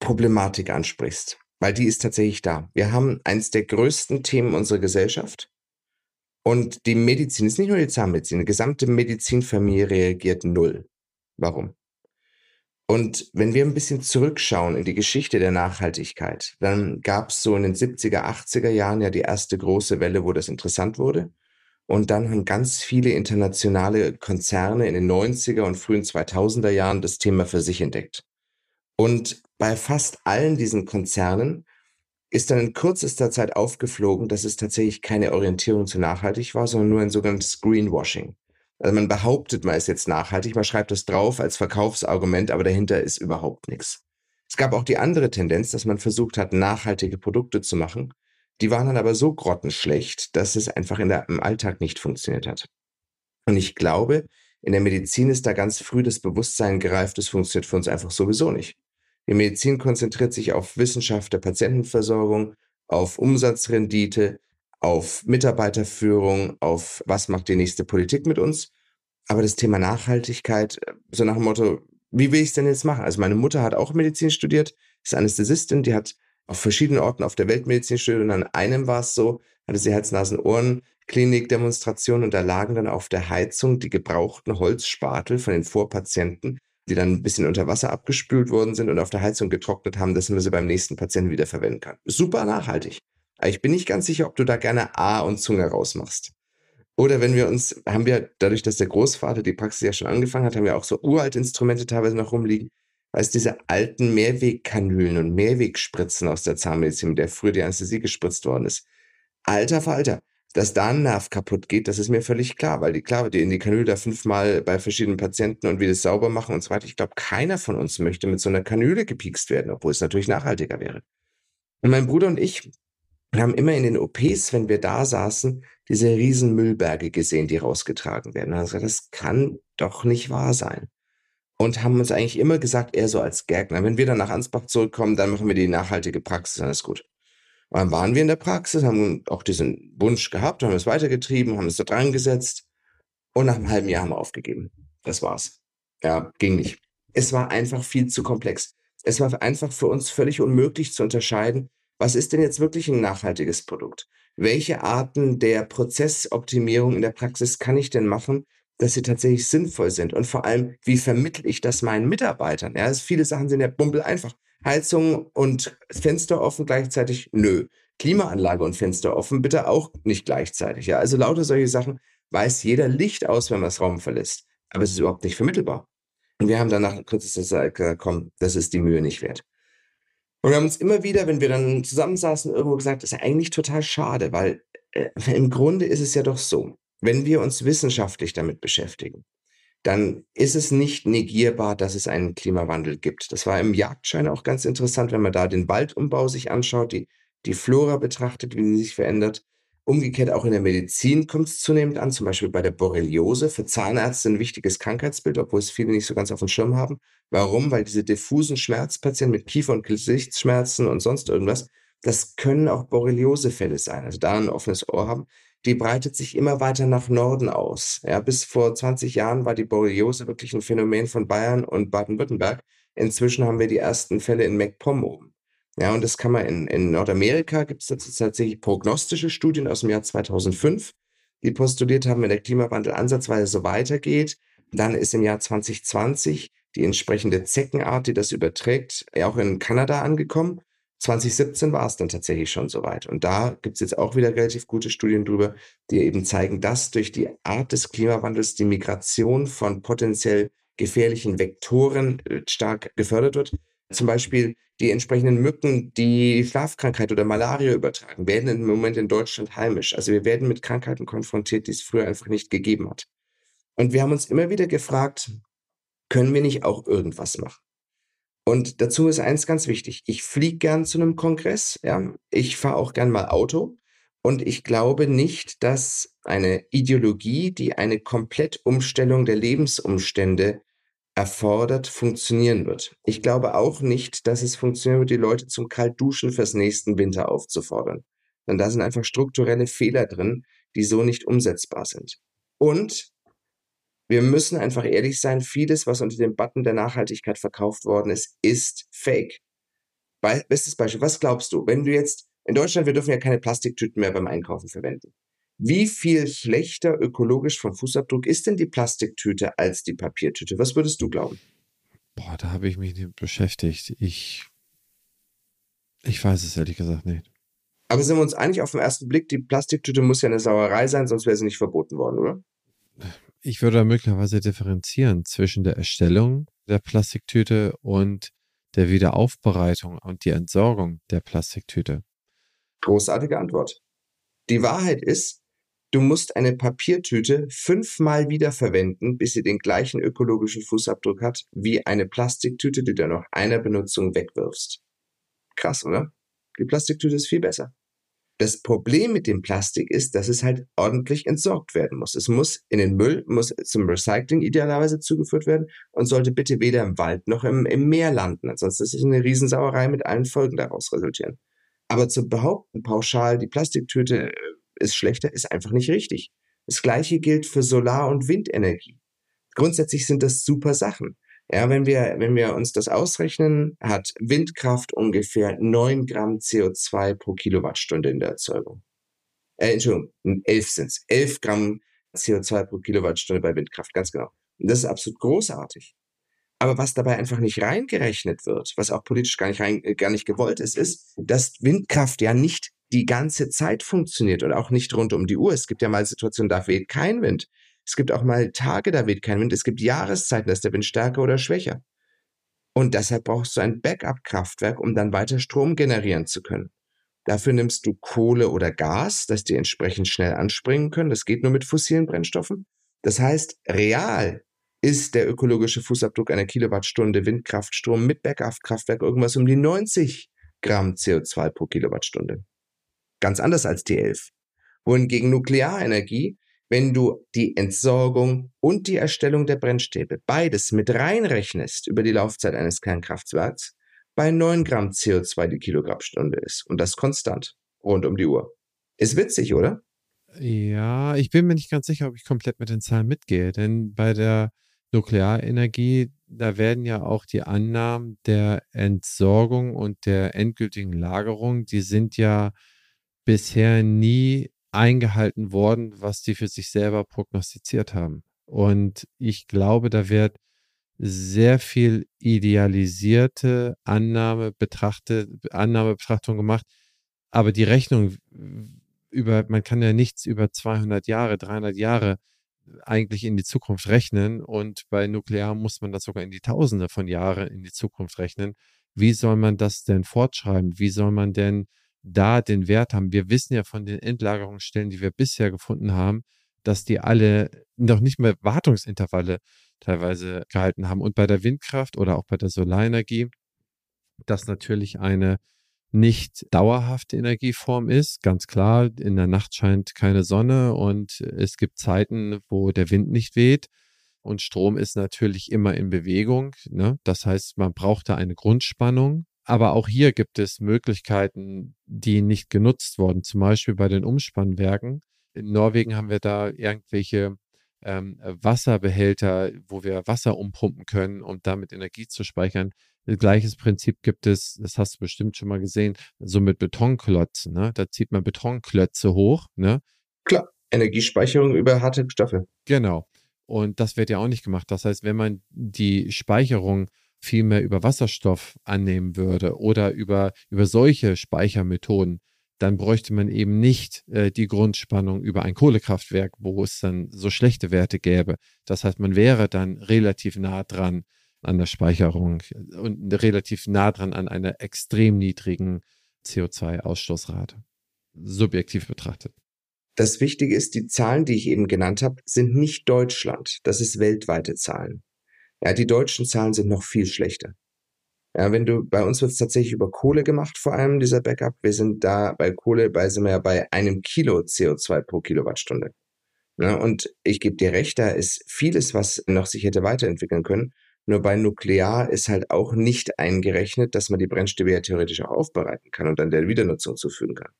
Problematik ansprichst, weil die ist tatsächlich da. Wir haben eines der größten Themen unserer Gesellschaft, und die Medizin ist nicht nur die Zahnmedizin, die gesamte Medizinfamilie reagiert null. Warum? Und wenn wir ein bisschen zurückschauen in die Geschichte der Nachhaltigkeit, dann gab es so in den 70er, 80er Jahren ja die erste große Welle, wo das interessant wurde. Und dann haben ganz viele internationale Konzerne in den 90er und frühen 2000er Jahren das Thema für sich entdeckt. Und bei fast allen diesen Konzernen ist dann in kürzester Zeit aufgeflogen, dass es tatsächlich keine Orientierung zu nachhaltig war, sondern nur ein sogenanntes Greenwashing. Also man behauptet, man ist jetzt nachhaltig, man schreibt das drauf als Verkaufsargument, aber dahinter ist überhaupt nichts. Es gab auch die andere Tendenz, dass man versucht hat, nachhaltige Produkte zu machen. Die waren dann aber so grottenschlecht, dass es einfach in der, im Alltag nicht funktioniert hat. Und ich glaube, in der Medizin ist da ganz früh das Bewusstsein gereift, das funktioniert für uns einfach sowieso nicht. Die Medizin konzentriert sich auf Wissenschaft der Patientenversorgung, auf Umsatzrendite, auf Mitarbeiterführung, auf was macht die nächste Politik mit uns. Aber das Thema Nachhaltigkeit, äh, so nach dem Motto, wie will ich es denn jetzt machen? Also meine Mutter hat auch Medizin studiert, ist Anästhesistin, die hat auf verschiedenen Orten auf der Welt Medizin studiert und an einem war es so, hatte sie Herz-Nasen-Ohren-Klinik-Demonstration und da lagen dann auf der Heizung die gebrauchten Holzspatel von den Vorpatienten die dann ein bisschen unter Wasser abgespült worden sind und auf der Heizung getrocknet haben, dass man sie beim nächsten Patienten wieder verwenden kann. Super nachhaltig. Aber ich bin nicht ganz sicher, ob du da gerne A und Zunge rausmachst. Oder wenn wir uns, haben wir, dadurch, dass der Großvater die Praxis ja schon angefangen hat, haben wir auch so uralte Instrumente teilweise noch rumliegen. Weil es diese alten Mehrwegkanülen und Mehrwegspritzen aus der Zahnmedizin, mit der früher die Anästhesie gespritzt worden ist. Alter Falter dass da ein Nerv kaputt geht, das ist mir völlig klar, weil die, klar, die in die Kanüle da fünfmal bei verschiedenen Patienten und wie das sauber machen und so weiter. Ich glaube, keiner von uns möchte mit so einer Kanüle gepiekst werden, obwohl es natürlich nachhaltiger wäre. Und mein Bruder und ich haben immer in den OPs, wenn wir da saßen, diese riesen Müllberge gesehen, die rausgetragen werden. Und das kann doch nicht wahr sein. Und haben uns eigentlich immer gesagt, eher so als Gärtner, wenn wir dann nach Ansbach zurückkommen, dann machen wir die nachhaltige Praxis, dann ist gut. Und dann waren wir in der Praxis, haben auch diesen Wunsch gehabt, haben es weitergetrieben, haben es da dran gesetzt und nach einem halben Jahr haben wir aufgegeben. Das war's. Ja, ging nicht. Es war einfach viel zu komplex. Es war einfach für uns völlig unmöglich zu unterscheiden, was ist denn jetzt wirklich ein nachhaltiges Produkt? Welche Arten der Prozessoptimierung in der Praxis kann ich denn machen, dass sie tatsächlich sinnvoll sind? Und vor allem, wie vermittle ich das meinen Mitarbeitern? Ja, viele Sachen sind ja bumpel einfach. Heizung und Fenster offen gleichzeitig? Nö. Klimaanlage und Fenster offen bitte auch nicht gleichzeitig. Ja, also lauter solche Sachen weiß jeder Licht aus, wenn man das Raum verlässt. Aber es ist überhaupt nicht vermittelbar. Und wir haben dann nach kürzester Zeit gesagt, komm, das ist die Mühe nicht wert. Und wir haben uns immer wieder, wenn wir dann zusammensaßen, irgendwo gesagt, das ist eigentlich total schade, weil äh, im Grunde ist es ja doch so, wenn wir uns wissenschaftlich damit beschäftigen, dann ist es nicht negierbar, dass es einen Klimawandel gibt. Das war im Jagdschein auch ganz interessant, wenn man da den Waldumbau sich anschaut, die, die Flora betrachtet, wie sie sich verändert. Umgekehrt auch in der Medizin kommt es zunehmend an, zum Beispiel bei der Borreliose. Für Zahnärzte ein wichtiges Krankheitsbild, obwohl es viele nicht so ganz auf dem Schirm haben. Warum? Weil diese diffusen Schmerzpatienten mit Kiefer- und Gesichtsschmerzen und sonst irgendwas, das können auch Borreliosefälle sein. Also da ein offenes Ohr haben die breitet sich immer weiter nach Norden aus. Ja, bis vor 20 Jahren war die Borreliose wirklich ein Phänomen von Bayern und Baden-Württemberg. Inzwischen haben wir die ersten Fälle in MacPom oben. Ja, und das kann man in, in Nordamerika gibt es dazu tatsächlich prognostische Studien aus dem Jahr 2005, die postuliert haben, wenn der Klimawandel ansatzweise so weitergeht, dann ist im Jahr 2020 die entsprechende Zeckenart, die das überträgt, auch in Kanada angekommen. 2017 war es dann tatsächlich schon soweit. Und da gibt es jetzt auch wieder relativ gute Studien drüber, die eben zeigen, dass durch die Art des Klimawandels die Migration von potenziell gefährlichen Vektoren äh, stark gefördert wird. Zum Beispiel die entsprechenden Mücken, die Schlafkrankheit oder Malaria übertragen, werden im Moment in Deutschland heimisch. Also wir werden mit Krankheiten konfrontiert, die es früher einfach nicht gegeben hat. Und wir haben uns immer wieder gefragt, können wir nicht auch irgendwas machen? Und dazu ist eins ganz wichtig. Ich fliege gern zu einem Kongress, ja. Ich fahre auch gern mal Auto. Und ich glaube nicht, dass eine Ideologie, die eine Komplettumstellung der Lebensumstände erfordert, funktionieren wird. Ich glaube auch nicht, dass es funktionieren wird, die Leute zum Kaltduschen fürs nächsten Winter aufzufordern. Denn da sind einfach strukturelle Fehler drin, die so nicht umsetzbar sind. Und wir müssen einfach ehrlich sein, vieles, was unter dem Button der Nachhaltigkeit verkauft worden ist, ist fake. Be bestes Beispiel, was glaubst du, wenn du jetzt, in Deutschland, wir dürfen ja keine Plastiktüten mehr beim Einkaufen verwenden. Wie viel schlechter ökologisch vom Fußabdruck ist denn die Plastiktüte als die Papiertüte? Was würdest du glauben? Boah, da habe ich mich nicht beschäftigt. Ich, ich weiß es ehrlich gesagt nicht. Aber sind wir uns einig auf den ersten Blick, die Plastiktüte muss ja eine Sauerei sein, sonst wäre sie nicht verboten worden, oder? Ich würde möglicherweise differenzieren zwischen der Erstellung der Plastiktüte und der Wiederaufbereitung und die Entsorgung der Plastiktüte. Großartige Antwort. Die Wahrheit ist, du musst eine Papiertüte fünfmal wiederverwenden, bis sie den gleichen ökologischen Fußabdruck hat wie eine Plastiktüte, die du nach einer Benutzung wegwirfst. Krass, oder? Die Plastiktüte ist viel besser. Das Problem mit dem Plastik ist, dass es halt ordentlich entsorgt werden muss. Es muss in den Müll, muss zum Recycling idealerweise zugeführt werden und sollte bitte weder im Wald noch im, im Meer landen. Ansonsten ist es eine Riesensauerei mit allen Folgen daraus resultieren. Aber zu behaupten, pauschal, die Plastiktüte äh, ist schlechter, ist einfach nicht richtig. Das gleiche gilt für Solar- und Windenergie. Grundsätzlich sind das super Sachen. Ja, wenn wir, wenn wir uns das ausrechnen, hat Windkraft ungefähr 9 Gramm CO2 pro Kilowattstunde in der Erzeugung. Äh, Entschuldigung, 11 sind es. 11 Gramm CO2 pro Kilowattstunde bei Windkraft, ganz genau. Und das ist absolut großartig. Aber was dabei einfach nicht reingerechnet wird, was auch politisch gar nicht, rein, äh, gar nicht gewollt ist, ist, dass Windkraft ja nicht die ganze Zeit funktioniert und auch nicht rund um die Uhr. Es gibt ja mal Situationen, da weht kein Wind. Es gibt auch mal Tage, da weht kein Wind. Es gibt Jahreszeiten, da ist der Wind stärker oder schwächer. Und deshalb brauchst du ein Backup-Kraftwerk, um dann weiter Strom generieren zu können. Dafür nimmst du Kohle oder Gas, dass die entsprechend schnell anspringen können. Das geht nur mit fossilen Brennstoffen. Das heißt, real ist der ökologische Fußabdruck einer Kilowattstunde Windkraftstrom mit Backup-Kraftwerk irgendwas um die 90 Gramm CO2 pro Kilowattstunde. Ganz anders als die 11. Wohingegen Nuklearenergie wenn du die Entsorgung und die Erstellung der Brennstäbe beides mit reinrechnest über die Laufzeit eines Kernkraftwerks, bei 9 Gramm CO2 die Kilogrammmstunde ist. Und das konstant, rund um die Uhr. Ist witzig, oder? Ja, ich bin mir nicht ganz sicher, ob ich komplett mit den Zahlen mitgehe, denn bei der Nuklearenergie, da werden ja auch die Annahmen der Entsorgung und der endgültigen Lagerung, die sind ja bisher nie eingehalten worden, was die für sich selber prognostiziert haben. Und ich glaube, da wird sehr viel idealisierte Annahme betrachtet, Annahmebetrachtung gemacht. Aber die Rechnung über, man kann ja nichts über 200 Jahre, 300 Jahre eigentlich in die Zukunft rechnen. Und bei Nuklear muss man das sogar in die Tausende von Jahren in die Zukunft rechnen. Wie soll man das denn fortschreiben? Wie soll man denn da den Wert haben. Wir wissen ja von den Endlagerungsstellen, die wir bisher gefunden haben, dass die alle noch nicht mehr Wartungsintervalle teilweise gehalten haben. Und bei der Windkraft oder auch bei der Solarenergie, das natürlich eine nicht dauerhafte Energieform ist. Ganz klar, in der Nacht scheint keine Sonne und es gibt Zeiten, wo der Wind nicht weht. Und Strom ist natürlich immer in Bewegung. Ne? Das heißt, man braucht da eine Grundspannung. Aber auch hier gibt es Möglichkeiten, die nicht genutzt wurden, zum Beispiel bei den Umspannwerken. In Norwegen haben wir da irgendwelche ähm, Wasserbehälter, wo wir Wasser umpumpen können, um damit Energie zu speichern. Gleiches Prinzip gibt es, das hast du bestimmt schon mal gesehen, so mit Betonklötzen. Ne? Da zieht man Betonklötze hoch. Ne? Klar, Energiespeicherung über harte Stoffe. Genau. Und das wird ja auch nicht gemacht. Das heißt, wenn man die Speicherung viel mehr über Wasserstoff annehmen würde oder über, über solche Speichermethoden, dann bräuchte man eben nicht äh, die Grundspannung über ein Kohlekraftwerk, wo es dann so schlechte Werte gäbe. Das heißt, man wäre dann relativ nah dran an der Speicherung und relativ nah dran an einer extrem niedrigen CO2-Ausstoßrate, subjektiv betrachtet. Das Wichtige ist, die Zahlen, die ich eben genannt habe, sind nicht Deutschland. Das ist weltweite Zahlen. Ja, die deutschen Zahlen sind noch viel schlechter. Ja, wenn du, bei uns wird es tatsächlich über Kohle gemacht, vor allem dieser Backup. Wir sind da bei Kohle, bei sind wir ja bei einem Kilo CO2 pro Kilowattstunde. Ja, und ich gebe dir recht, da ist vieles, was noch sich hätte weiterentwickeln können. Nur bei Nuklear ist halt auch nicht eingerechnet, dass man die Brennstäbe ja theoretisch auch aufbereiten kann und dann der Wiedernutzung zufügen kann.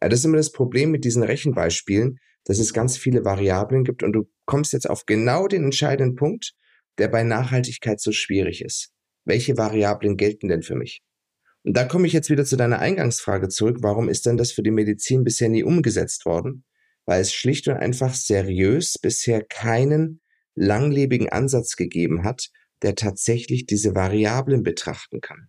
Ja, das ist immer das Problem mit diesen Rechenbeispielen, dass es ganz viele Variablen gibt und du kommst jetzt auf genau den entscheidenden Punkt, der bei Nachhaltigkeit so schwierig ist. Welche Variablen gelten denn für mich? Und da komme ich jetzt wieder zu deiner Eingangsfrage zurück. Warum ist denn das für die Medizin bisher nie umgesetzt worden? Weil es schlicht und einfach seriös bisher keinen langlebigen Ansatz gegeben hat, der tatsächlich diese Variablen betrachten kann.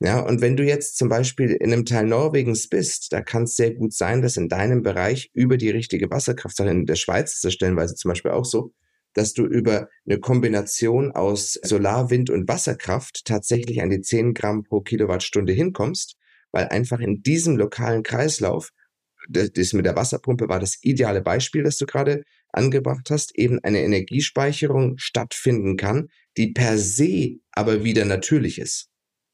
Ja, und wenn du jetzt zum Beispiel in einem Teil Norwegens bist, da kann es sehr gut sein, dass in deinem Bereich über die richtige Wasserkraft, in der Schweiz ist das stellenweise zum Beispiel auch so, dass du über eine Kombination aus Solar, Wind und Wasserkraft tatsächlich an die 10 Gramm pro Kilowattstunde hinkommst, weil einfach in diesem lokalen Kreislauf, das mit der Wasserpumpe war das ideale Beispiel, das du gerade angebracht hast, eben eine Energiespeicherung stattfinden kann, die per se aber wieder natürlich ist.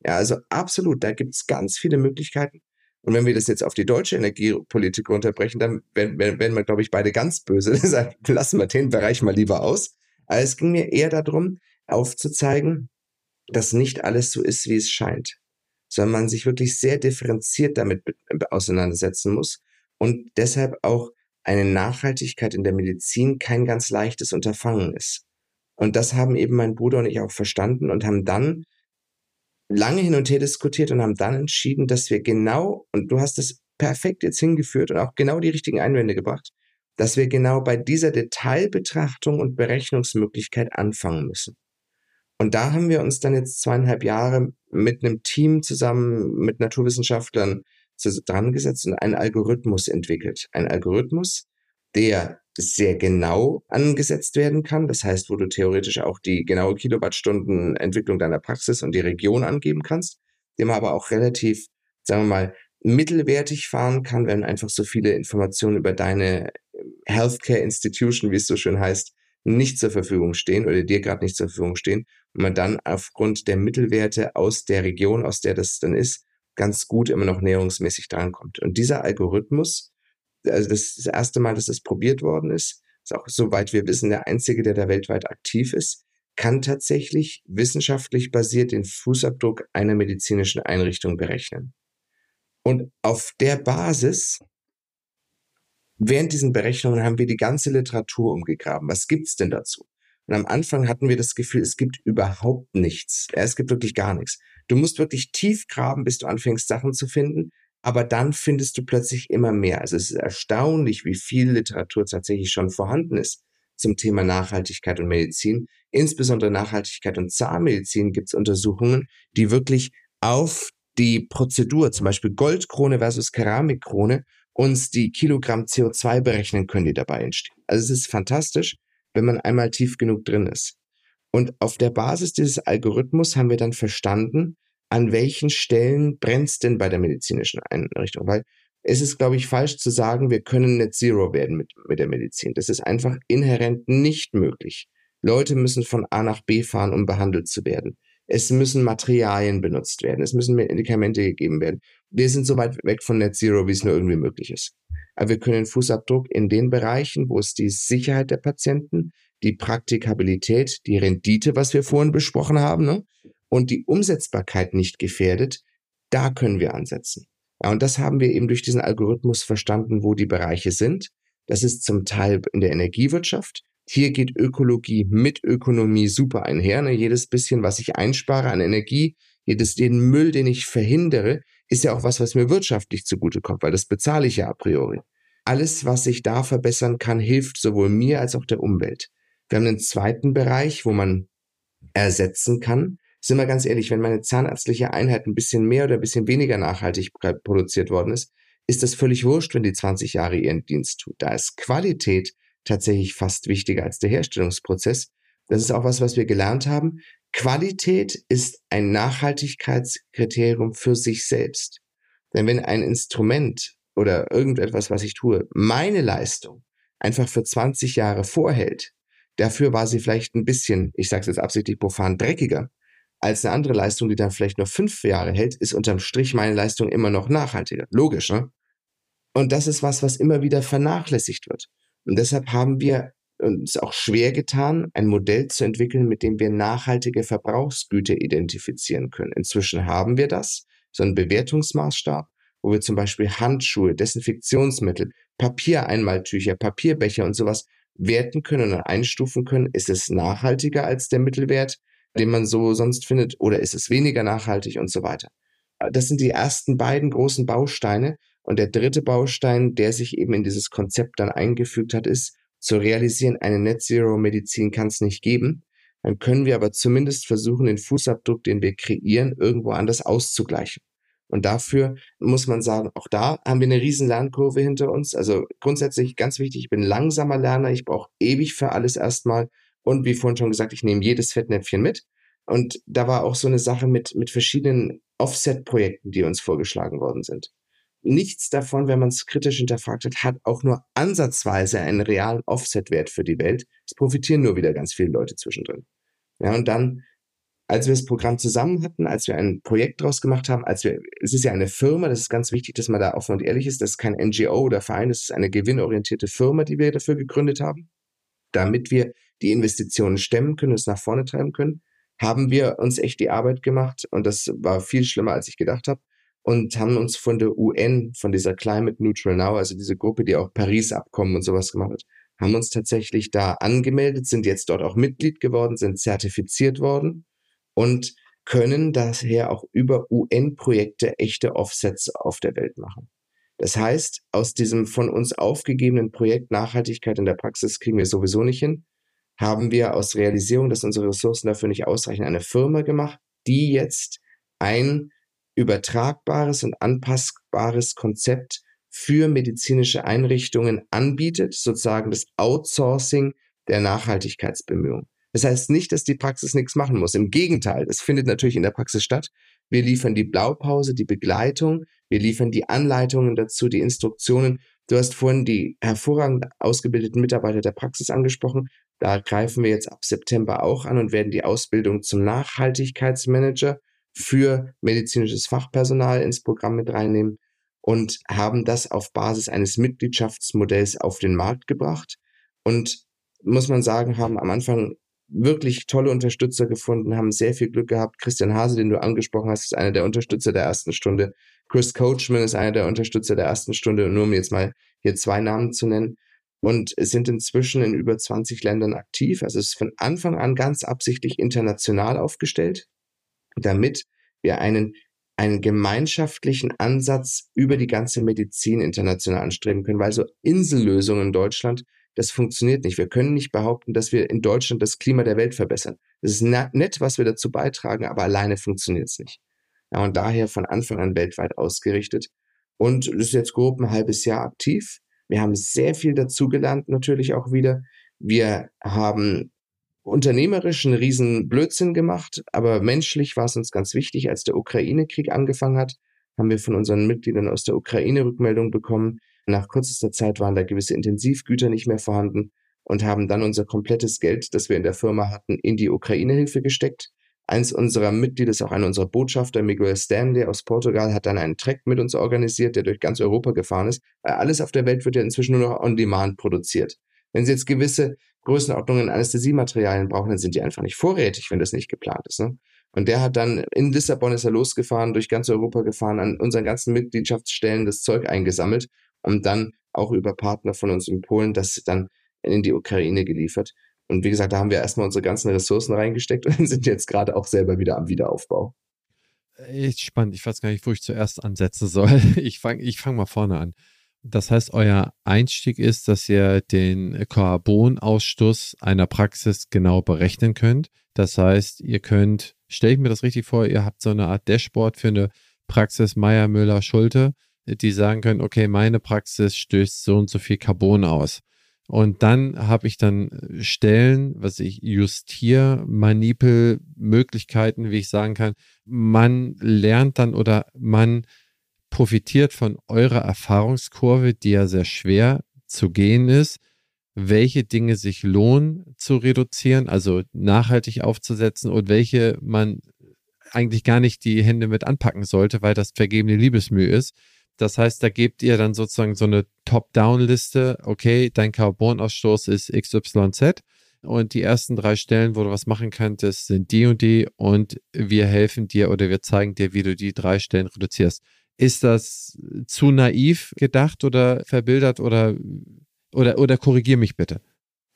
Ja, also absolut, da gibt's ganz viele Möglichkeiten. Und wenn wir das jetzt auf die deutsche Energiepolitik runterbrechen, dann werden, werden wir, glaube ich, beide ganz böse. Lassen wir den Bereich mal lieber aus. Aber es ging mir eher darum, aufzuzeigen, dass nicht alles so ist, wie es scheint, sondern man sich wirklich sehr differenziert damit auseinandersetzen muss und deshalb auch eine Nachhaltigkeit in der Medizin kein ganz leichtes Unterfangen ist. Und das haben eben mein Bruder und ich auch verstanden und haben dann lange hin und her diskutiert und haben dann entschieden, dass wir genau, und du hast es perfekt jetzt hingeführt und auch genau die richtigen Einwände gebracht, dass wir genau bei dieser Detailbetrachtung und Berechnungsmöglichkeit anfangen müssen. Und da haben wir uns dann jetzt zweieinhalb Jahre mit einem Team zusammen mit Naturwissenschaftlern dran gesetzt und einen Algorithmus entwickelt. Ein Algorithmus, der sehr genau angesetzt werden kann. Das heißt, wo du theoretisch auch die genaue Kilowattstundenentwicklung deiner Praxis und die Region angeben kannst, dem aber auch relativ, sagen wir mal, mittelwertig fahren kann, wenn einfach so viele Informationen über deine Healthcare Institution, wie es so schön heißt, nicht zur Verfügung stehen oder dir gerade nicht zur Verfügung stehen und man dann aufgrund der Mittelwerte aus der Region, aus der das dann ist, ganz gut immer noch näherungsmäßig drankommt. Und dieser Algorithmus also das ist das erste Mal, dass das probiert worden ist. Ist auch, soweit wir wissen, der einzige, der da weltweit aktiv ist, kann tatsächlich wissenschaftlich basiert den Fußabdruck einer medizinischen Einrichtung berechnen. Und auf der Basis, während diesen Berechnungen haben wir die ganze Literatur umgegraben. Was gibt's denn dazu? Und am Anfang hatten wir das Gefühl, es gibt überhaupt nichts. es gibt wirklich gar nichts. Du musst wirklich tief graben, bis du anfängst, Sachen zu finden aber dann findest du plötzlich immer mehr. Also es ist erstaunlich, wie viel Literatur tatsächlich schon vorhanden ist zum Thema Nachhaltigkeit und Medizin. Insbesondere Nachhaltigkeit und Zahnmedizin gibt es Untersuchungen, die wirklich auf die Prozedur, zum Beispiel Goldkrone versus Keramikkrone, uns die Kilogramm CO2 berechnen können, die dabei entstehen. Also es ist fantastisch, wenn man einmal tief genug drin ist. Und auf der Basis dieses Algorithmus haben wir dann verstanden, an welchen Stellen brennt's denn bei der medizinischen Einrichtung? Weil es ist, glaube ich, falsch zu sagen, wir können Net Zero werden mit, mit der Medizin. Das ist einfach inhärent nicht möglich. Leute müssen von A nach B fahren, um behandelt zu werden. Es müssen Materialien benutzt werden. Es müssen Medikamente gegeben werden. Wir sind so weit weg von Net Zero, wie es nur irgendwie möglich ist. Aber wir können Fußabdruck in den Bereichen, wo es die Sicherheit der Patienten, die Praktikabilität, die Rendite, was wir vorhin besprochen haben, ne? Und die Umsetzbarkeit nicht gefährdet, da können wir ansetzen. Ja, und das haben wir eben durch diesen Algorithmus verstanden, wo die Bereiche sind. Das ist zum Teil in der Energiewirtschaft, Hier geht Ökologie mit Ökonomie super einher. Ne? Jedes bisschen, was ich einspare an Energie, jedes, den Müll, den ich verhindere, ist ja auch was, was mir wirtschaftlich zugutekommt, weil das bezahle ich ja a priori. Alles, was ich da verbessern kann, hilft sowohl mir als auch der Umwelt. Wir haben einen zweiten Bereich, wo man ersetzen kann. Sind wir ganz ehrlich, wenn meine zahnärztliche Einheit ein bisschen mehr oder ein bisschen weniger nachhaltig produziert worden ist, ist das völlig wurscht, wenn die 20 Jahre ihren Dienst tut. Da ist Qualität tatsächlich fast wichtiger als der Herstellungsprozess. Das ist auch was, was wir gelernt haben. Qualität ist ein Nachhaltigkeitskriterium für sich selbst. Denn wenn ein Instrument oder irgendetwas, was ich tue, meine Leistung einfach für 20 Jahre vorhält, dafür war sie vielleicht ein bisschen, ich sage es jetzt absichtlich profan, dreckiger, als eine andere Leistung, die dann vielleicht nur fünf Jahre hält, ist unterm Strich meine Leistung immer noch nachhaltiger. Logisch, ne? Und das ist was, was immer wieder vernachlässigt wird. Und deshalb haben wir uns auch schwer getan, ein Modell zu entwickeln, mit dem wir nachhaltige Verbrauchsgüter identifizieren können. Inzwischen haben wir das, so einen Bewertungsmaßstab, wo wir zum Beispiel Handschuhe, Desinfektionsmittel, Papiereinmaltücher, Papierbecher und sowas werten können und einstufen können. Ist es nachhaltiger als der Mittelwert, den man so sonst findet, oder ist es weniger nachhaltig und so weiter? Das sind die ersten beiden großen Bausteine. Und der dritte Baustein, der sich eben in dieses Konzept dann eingefügt hat, ist zu realisieren, eine Net Zero Medizin kann es nicht geben. Dann können wir aber zumindest versuchen, den Fußabdruck, den wir kreieren, irgendwo anders auszugleichen. Und dafür muss man sagen, auch da haben wir eine riesen Lernkurve hinter uns. Also grundsätzlich ganz wichtig, ich bin langsamer Lerner, ich brauche ewig für alles erstmal. Und wie vorhin schon gesagt, ich nehme jedes Fettnäpfchen mit. Und da war auch so eine Sache mit, mit verschiedenen Offset-Projekten, die uns vorgeschlagen worden sind. Nichts davon, wenn man es kritisch hinterfragt hat, hat auch nur ansatzweise einen realen Offset-Wert für die Welt. Es profitieren nur wieder ganz viele Leute zwischendrin. Ja, und dann, als wir das Programm zusammen hatten, als wir ein Projekt draus gemacht haben, als wir, es ist ja eine Firma, das ist ganz wichtig, dass man da offen und ehrlich ist, das ist kein NGO oder Verein, das ist eine gewinnorientierte Firma, die wir dafür gegründet haben, damit wir die Investitionen stemmen können, es nach vorne treiben können, haben wir uns echt die Arbeit gemacht und das war viel schlimmer, als ich gedacht habe und haben uns von der UN, von dieser Climate Neutral Now, also diese Gruppe, die auch Paris-Abkommen und sowas gemacht hat, haben uns tatsächlich da angemeldet, sind jetzt dort auch Mitglied geworden, sind zertifiziert worden und können daher auch über UN-Projekte echte Offsets auf der Welt machen. Das heißt, aus diesem von uns aufgegebenen Projekt Nachhaltigkeit in der Praxis kriegen wir sowieso nicht hin, haben wir aus Realisierung, dass unsere Ressourcen dafür nicht ausreichen, eine Firma gemacht, die jetzt ein übertragbares und anpassbares Konzept für medizinische Einrichtungen anbietet, sozusagen das Outsourcing der Nachhaltigkeitsbemühungen. Das heißt nicht, dass die Praxis nichts machen muss. Im Gegenteil, es findet natürlich in der Praxis statt. Wir liefern die Blaupause, die Begleitung, wir liefern die Anleitungen dazu, die Instruktionen. Du hast vorhin die hervorragend ausgebildeten Mitarbeiter der Praxis angesprochen. Da greifen wir jetzt ab September auch an und werden die Ausbildung zum Nachhaltigkeitsmanager für medizinisches Fachpersonal ins Programm mit reinnehmen und haben das auf Basis eines Mitgliedschaftsmodells auf den Markt gebracht und muss man sagen, haben am Anfang wirklich tolle Unterstützer gefunden, haben sehr viel Glück gehabt. Christian Hase, den du angesprochen hast, ist einer der Unterstützer der ersten Stunde. Chris Coachman ist einer der Unterstützer der ersten Stunde, nur um jetzt mal hier zwei Namen zu nennen. Und sind inzwischen in über 20 Ländern aktiv. Also es ist von Anfang an ganz absichtlich international aufgestellt damit wir einen, einen gemeinschaftlichen Ansatz über die ganze Medizin international anstreben können, weil so Insellösungen in Deutschland, das funktioniert nicht. Wir können nicht behaupten, dass wir in Deutschland das Klima der Welt verbessern. Das ist nett, was wir dazu beitragen, aber alleine funktioniert es nicht. Ja, und daher von Anfang an weltweit ausgerichtet. Und das ist jetzt grob ein halbes Jahr aktiv. Wir haben sehr viel dazugelernt, natürlich auch wieder. Wir haben unternehmerisch einen riesen Blödsinn gemacht, aber menschlich war es uns ganz wichtig. Als der Ukraine-Krieg angefangen hat, haben wir von unseren Mitgliedern aus der Ukraine Rückmeldung bekommen. Nach kürzester Zeit waren da gewisse Intensivgüter nicht mehr vorhanden und haben dann unser komplettes Geld, das wir in der Firma hatten, in die Ukraine-Hilfe gesteckt. Eins unserer Mitglieder ist auch einer unserer Botschafter, Miguel Stanley aus Portugal, hat dann einen Track mit uns organisiert, der durch ganz Europa gefahren ist. Alles auf der Welt wird ja inzwischen nur noch on demand produziert. Wenn Sie jetzt gewisse Größenordnungen Anästhesiematerialien brauchen, dann sind die einfach nicht vorrätig, wenn das nicht geplant ist. Ne? Und der hat dann in Lissabon ist er losgefahren, durch ganz Europa gefahren, an unseren ganzen Mitgliedschaftsstellen das Zeug eingesammelt und dann auch über Partner von uns in Polen das dann in die Ukraine geliefert. Und wie gesagt, da haben wir erstmal unsere ganzen Ressourcen reingesteckt und sind jetzt gerade auch selber wieder am Wiederaufbau. Echt spannend. Ich weiß gar nicht, wo ich zuerst ansetzen soll. Ich fange ich fang mal vorne an. Das heißt, euer Einstieg ist, dass ihr den Carbonausstoß einer Praxis genau berechnen könnt. Das heißt, ihr könnt, stelle ich mir das richtig vor, ihr habt so eine Art Dashboard für eine Praxis Meier, Müller, Schulte, die sagen können, okay, meine Praxis stößt so und so viel Carbon aus. Und dann habe ich dann Stellen, was ich justiere, Manipel, Möglichkeiten, wie ich sagen kann. Man lernt dann oder man profitiert von eurer Erfahrungskurve, die ja sehr schwer zu gehen ist, welche Dinge sich lohnen zu reduzieren, also nachhaltig aufzusetzen und welche man eigentlich gar nicht die Hände mit anpacken sollte, weil das vergebene Liebesmühe ist. Das heißt, da gebt ihr dann sozusagen so eine Top-Down-Liste. Okay, dein Carbonausstoß ist XYZ und die ersten drei Stellen, wo du was machen könntest, sind die und die und wir helfen dir oder wir zeigen dir, wie du die drei Stellen reduzierst. Ist das zu naiv gedacht oder verbildert oder, oder, oder korrigier mich bitte?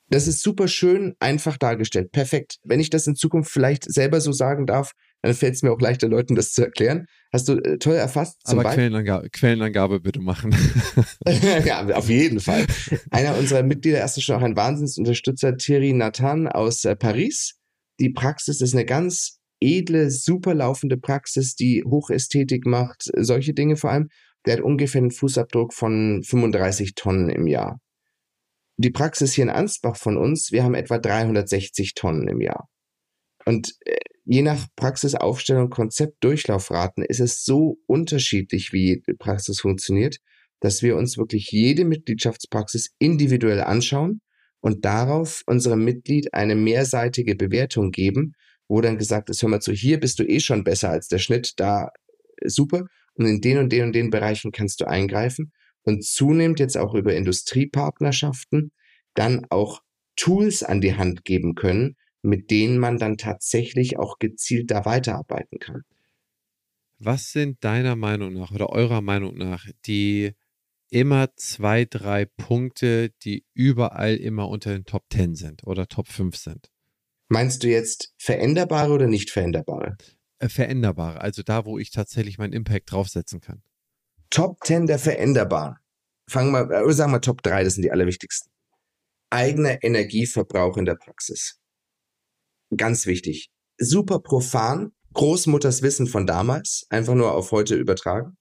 Das ist super schön einfach dargestellt. Perfekt. Wenn ich das in Zukunft vielleicht selber so sagen darf, dann fällt es mir auch leichter, Leuten das zu erklären. Hast du äh, toll erfasst. Aber Quellenangabe, Quellenangabe bitte machen. ja, auf jeden Fall. Einer unserer Mitglieder, ist schon auch ein Wahnsinnsunterstützer, Thierry Nathan aus äh, Paris. Die Praxis ist eine ganz edle, super laufende Praxis, die Hochästhetik macht, solche Dinge vor allem. Der hat ungefähr einen Fußabdruck von 35 Tonnen im Jahr. Die Praxis hier in Ansbach von uns, wir haben etwa 360 Tonnen im Jahr. Und äh, je nach Praxisaufstellung, Konzept, Durchlaufraten ist es so unterschiedlich, wie Praxis funktioniert, dass wir uns wirklich jede Mitgliedschaftspraxis individuell anschauen und darauf unserem Mitglied eine mehrseitige Bewertung geben, wo dann gesagt ist, hör mal zu, hier bist du eh schon besser als der Schnitt, da äh, super. Und in den und den und den Bereichen kannst du eingreifen und zunehmend jetzt auch über Industriepartnerschaften dann auch Tools an die Hand geben können, mit denen man dann tatsächlich auch gezielt da weiterarbeiten kann. Was sind deiner Meinung nach oder eurer Meinung nach die immer zwei, drei Punkte, die überall immer unter den Top 10 sind oder Top 5 sind? Meinst du jetzt veränderbare oder nicht veränderbare? Äh, veränderbare, also da, wo ich tatsächlich meinen Impact draufsetzen kann. Top 10 der veränderbaren. Fangen wir, oder sagen wir Top 3, das sind die allerwichtigsten. Eigener Energieverbrauch in der Praxis. Ganz wichtig. Super profan, Großmutters Wissen von damals, einfach nur auf heute übertragen.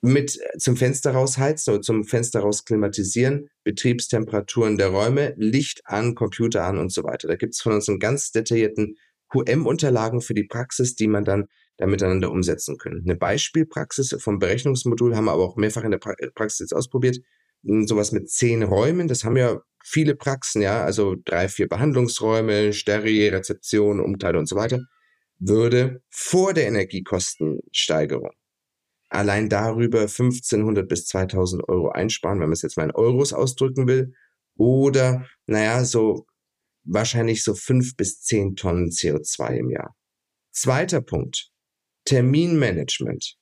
Mit äh, zum Fenster rausheizen oder zum Fenster raus klimatisieren, Betriebstemperaturen der Räume, Licht an, Computer an und so weiter. Da gibt es von uns einen ganz detaillierten QM-Unterlagen für die Praxis, die man dann da miteinander umsetzen können. Eine Beispielpraxis vom Berechnungsmodul haben wir aber auch mehrfach in der Praxis jetzt ausprobiert sowas mit zehn Räumen, das haben ja viele Praxen, ja, also drei, vier Behandlungsräume, Steri, Rezeption, Umteile und so weiter, würde vor der Energiekostensteigerung allein darüber 1500 bis 2000 Euro einsparen, wenn man es jetzt mal in Euros ausdrücken will, oder, naja, so wahrscheinlich so fünf bis zehn Tonnen CO2 im Jahr. Zweiter Punkt. Terminmanagement.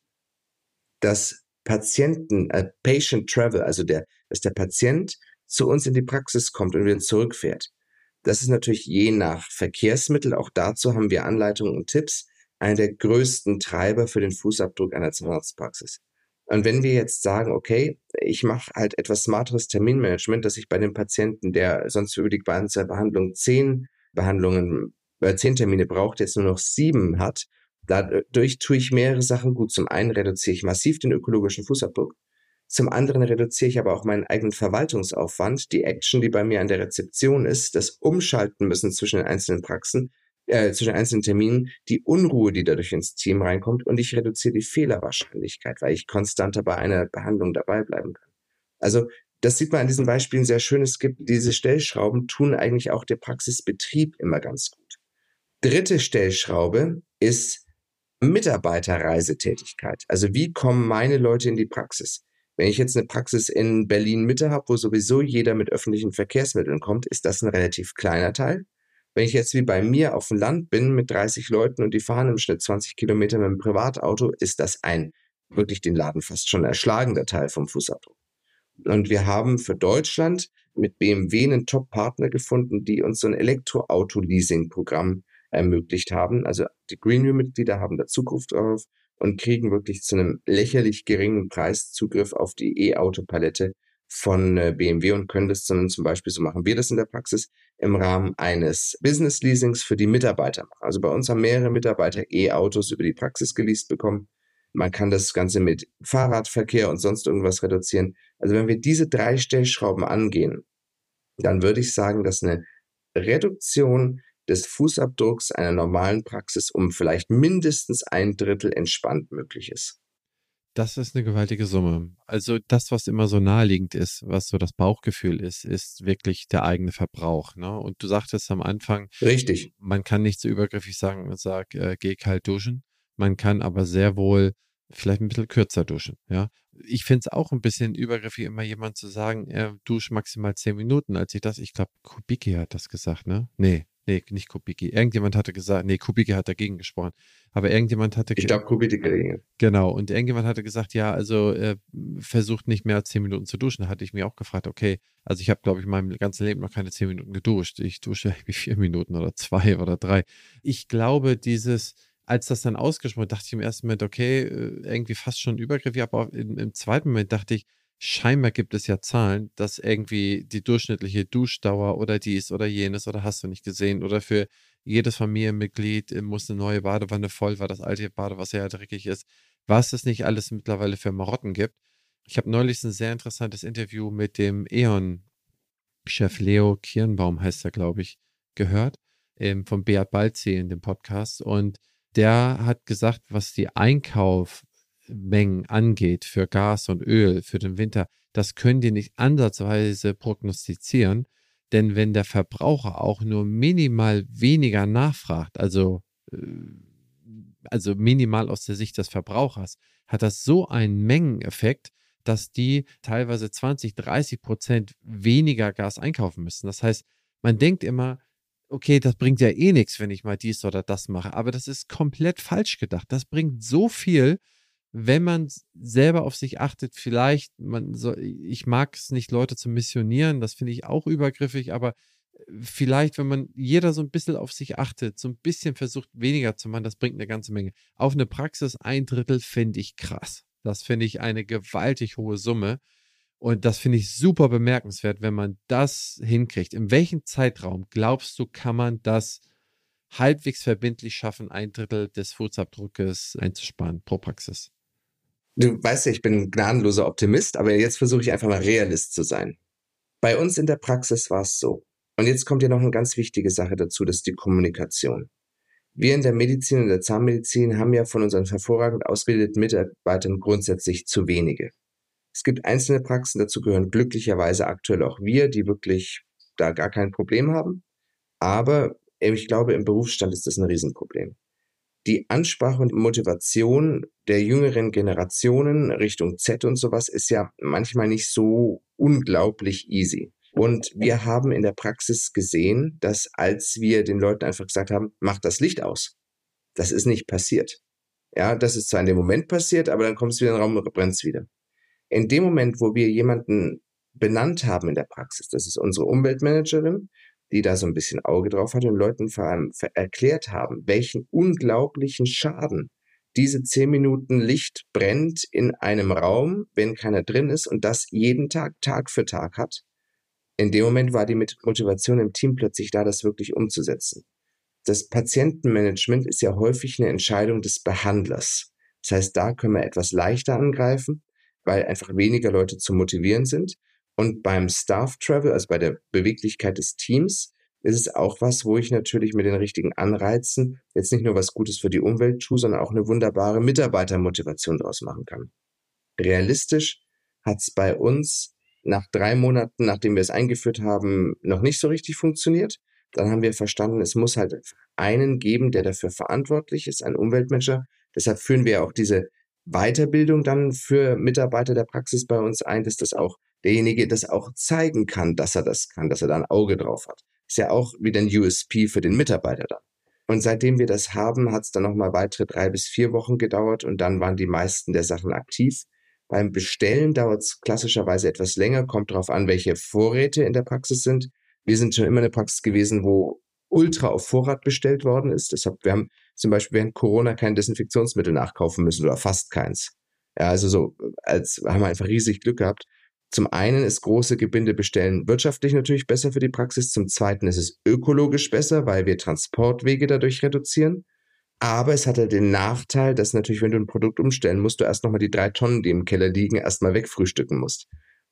Das Patienten, äh, Patient Travel, also der, dass der Patient zu uns in die Praxis kommt und wieder zurückfährt. Das ist natürlich je nach Verkehrsmittel, auch dazu haben wir Anleitungen und Tipps, einer der größten Treiber für den Fußabdruck einer Zahnarztpraxis. Und wenn wir jetzt sagen, okay, ich mache halt etwas smarteres Terminmanagement, dass ich bei dem Patienten, der sonst für die Behandlung zehn Behandlungen, äh, zehn Termine braucht, jetzt nur noch sieben hat, Dadurch tue ich mehrere Sachen gut. Zum einen reduziere ich massiv den ökologischen Fußabdruck. Zum anderen reduziere ich aber auch meinen eigenen Verwaltungsaufwand, die Action, die bei mir an der Rezeption ist, das Umschalten müssen zwischen den einzelnen Praxen, äh, zwischen einzelnen Terminen, die Unruhe, die dadurch ins Team reinkommt und ich reduziere die Fehlerwahrscheinlichkeit, weil ich konstanter bei einer Behandlung dabei bleiben kann. Also das sieht man an diesen Beispielen sehr schön. Es gibt diese Stellschrauben, tun eigentlich auch der Praxisbetrieb immer ganz gut. Dritte Stellschraube ist Mitarbeiterreisetätigkeit. Also wie kommen meine Leute in die Praxis? Wenn ich jetzt eine Praxis in Berlin Mitte habe, wo sowieso jeder mit öffentlichen Verkehrsmitteln kommt, ist das ein relativ kleiner Teil. Wenn ich jetzt wie bei mir auf dem Land bin mit 30 Leuten und die fahren im Schnitt 20 Kilometer mit dem Privatauto, ist das ein wirklich den Laden fast schon erschlagender Teil vom Fußabdruck. Und wir haben für Deutschland mit BMW einen Top-Partner gefunden, die uns so ein Elektroauto-Leasing-Programm ermöglicht haben. Also die Greenview-Mitglieder haben da Zugriff drauf und kriegen wirklich zu einem lächerlich geringen Preis Zugriff auf die E-Auto-Palette von äh, BMW und können das dann zum Beispiel, so machen wir das in der Praxis, im Rahmen eines Business Leasings für die Mitarbeiter machen. Also bei uns haben mehrere Mitarbeiter E-Autos über die Praxis geleast bekommen. Man kann das Ganze mit Fahrradverkehr und sonst irgendwas reduzieren. Also wenn wir diese drei Stellschrauben angehen, dann würde ich sagen, dass eine Reduktion des Fußabdrucks einer normalen Praxis um vielleicht mindestens ein Drittel entspannt möglich ist. Das ist eine gewaltige Summe. Also das, was immer so naheliegend ist, was so das Bauchgefühl ist, ist wirklich der eigene Verbrauch. Ne? Und du sagtest am Anfang, richtig. Man kann nicht so übergriffig sagen, sag, äh, geh kalt duschen. Man kann aber sehr wohl vielleicht ein bisschen kürzer duschen. Ja, ich finde es auch ein bisschen übergriffig, immer jemand zu sagen, er duscht maximal zehn Minuten. Als ich das, ich glaube, Kubicki hat das gesagt, ne? Nee, Nee, nicht Kubicki. Irgendjemand hatte gesagt, nee, Kubicki hat dagegen gesprochen. Aber irgendjemand hatte. Ich glaube, Kubicki dagegen. Genau. Und irgendjemand hatte gesagt, ja, also äh, versucht nicht mehr als zehn Minuten zu duschen. Da hatte ich mir auch gefragt, okay, also ich habe, glaube ich, in meinem ganzen Leben noch keine zehn Minuten geduscht. Ich dusche irgendwie vier Minuten oder zwei oder drei. Ich glaube, dieses, als das dann ausgesprochen dachte ich im ersten Moment, okay, äh, irgendwie fast schon übergriffig, aber im, im zweiten Moment dachte ich, scheinbar gibt es ja Zahlen, dass irgendwie die durchschnittliche Duschdauer oder dies oder jenes oder hast du nicht gesehen oder für jedes Familienmitglied äh, muss eine neue Badewanne voll, weil das alte Badewasser ja dreckig ist. Was es nicht alles mittlerweile für Marotten gibt. Ich habe neulich ein sehr interessantes Interview mit dem E.ON-Chef Leo Kirnbaum, heißt er, glaube ich, gehört, ähm, von Beat Balzi in dem Podcast. Und der hat gesagt, was die Einkauf Mengen angeht für Gas und Öl für den Winter, das können die nicht ansatzweise prognostizieren. Denn wenn der Verbraucher auch nur minimal weniger nachfragt, also, äh, also minimal aus der Sicht des Verbrauchers, hat das so einen Mengeneffekt, dass die teilweise 20, 30 Prozent weniger Gas einkaufen müssen. Das heißt, man denkt immer, okay, das bringt ja eh nichts, wenn ich mal dies oder das mache. Aber das ist komplett falsch gedacht. Das bringt so viel, wenn man selber auf sich achtet, vielleicht, man soll, ich mag es nicht, Leute zu missionieren, das finde ich auch übergriffig, aber äh, vielleicht, wenn man jeder so ein bisschen auf sich achtet, so ein bisschen versucht, weniger zu machen, das bringt eine ganze Menge. Auf eine Praxis ein Drittel finde ich krass. Das finde ich eine gewaltig hohe Summe. Und das finde ich super bemerkenswert, wenn man das hinkriegt. In welchem Zeitraum glaubst du, kann man das halbwegs verbindlich schaffen, ein Drittel des Fußabdruckes einzusparen pro Praxis? Du weißt ja, ich bin ein gnadenloser Optimist, aber jetzt versuche ich einfach mal Realist zu sein. Bei uns in der Praxis war es so. Und jetzt kommt ja noch eine ganz wichtige Sache dazu, das ist die Kommunikation. Wir in der Medizin und der Zahnmedizin haben ja von unseren hervorragend ausgebildeten Mitarbeitern grundsätzlich zu wenige. Es gibt einzelne Praxen, dazu gehören glücklicherweise aktuell auch wir, die wirklich da gar kein Problem haben. Aber ich glaube, im Berufsstand ist das ein Riesenproblem die Ansprache und Motivation der jüngeren Generationen Richtung Z und sowas ist ja manchmal nicht so unglaublich easy. Und wir haben in der Praxis gesehen, dass als wir den Leuten einfach gesagt haben, macht das Licht aus, das ist nicht passiert. Ja, das ist zwar in dem Moment passiert, aber dann kommt es wieder in den Raum und brennt es wieder. In dem Moment, wo wir jemanden benannt haben in der Praxis, das ist unsere Umweltmanagerin, die da so ein bisschen Auge drauf hat und Leuten vor allem erklärt haben, welchen unglaublichen Schaden diese zehn Minuten Licht brennt in einem Raum, wenn keiner drin ist und das jeden Tag, Tag für Tag hat. In dem Moment war die Motivation im Team plötzlich da, das wirklich umzusetzen. Das Patientenmanagement ist ja häufig eine Entscheidung des Behandlers. Das heißt, da können wir etwas leichter angreifen, weil einfach weniger Leute zu motivieren sind. Und beim Staff Travel, also bei der Beweglichkeit des Teams, ist es auch was, wo ich natürlich mit den richtigen Anreizen jetzt nicht nur was Gutes für die Umwelt tue, sondern auch eine wunderbare Mitarbeitermotivation daraus machen kann. Realistisch hat es bei uns nach drei Monaten, nachdem wir es eingeführt haben, noch nicht so richtig funktioniert. Dann haben wir verstanden, es muss halt einen geben, der dafür verantwortlich ist, ein Umweltmanager. Deshalb führen wir auch diese Weiterbildung dann für Mitarbeiter der Praxis bei uns ein, dass das auch derjenige das auch zeigen kann, dass er das kann, dass er da ein Auge drauf hat. Ist ja auch wieder ein USP für den Mitarbeiter dann. Und seitdem wir das haben, hat es dann nochmal weitere drei bis vier Wochen gedauert und dann waren die meisten der Sachen aktiv. Beim Bestellen dauert es klassischerweise etwas länger, kommt darauf an, welche Vorräte in der Praxis sind. Wir sind schon immer eine Praxis gewesen, wo ultra auf Vorrat bestellt worden ist. Deshalb, wir haben zum Beispiel während Corona kein Desinfektionsmittel nachkaufen müssen oder fast keins. Ja, also so, als haben wir einfach riesig Glück gehabt. Zum einen ist große Gebinde bestellen wirtschaftlich natürlich besser für die Praxis. Zum zweiten ist es ökologisch besser, weil wir Transportwege dadurch reduzieren. Aber es hat halt den Nachteil, dass natürlich, wenn du ein Produkt umstellen musst, du erst nochmal die drei Tonnen, die im Keller liegen, erstmal wegfrühstücken musst.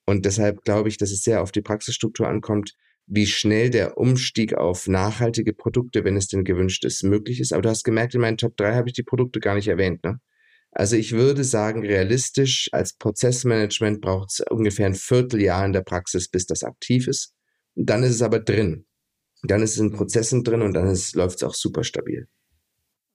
Und deshalb glaube ich, dass es sehr auf die Praxisstruktur ankommt, wie schnell der Umstieg auf nachhaltige Produkte, wenn es denn gewünscht ist, möglich ist. Aber du hast gemerkt, in meinen Top 3 habe ich die Produkte gar nicht erwähnt. Ne? Also ich würde sagen, realistisch als Prozessmanagement braucht es ungefähr ein Vierteljahr in der Praxis, bis das aktiv ist. Und dann ist es aber drin. Dann ist es in Prozessen drin und dann läuft es auch super stabil.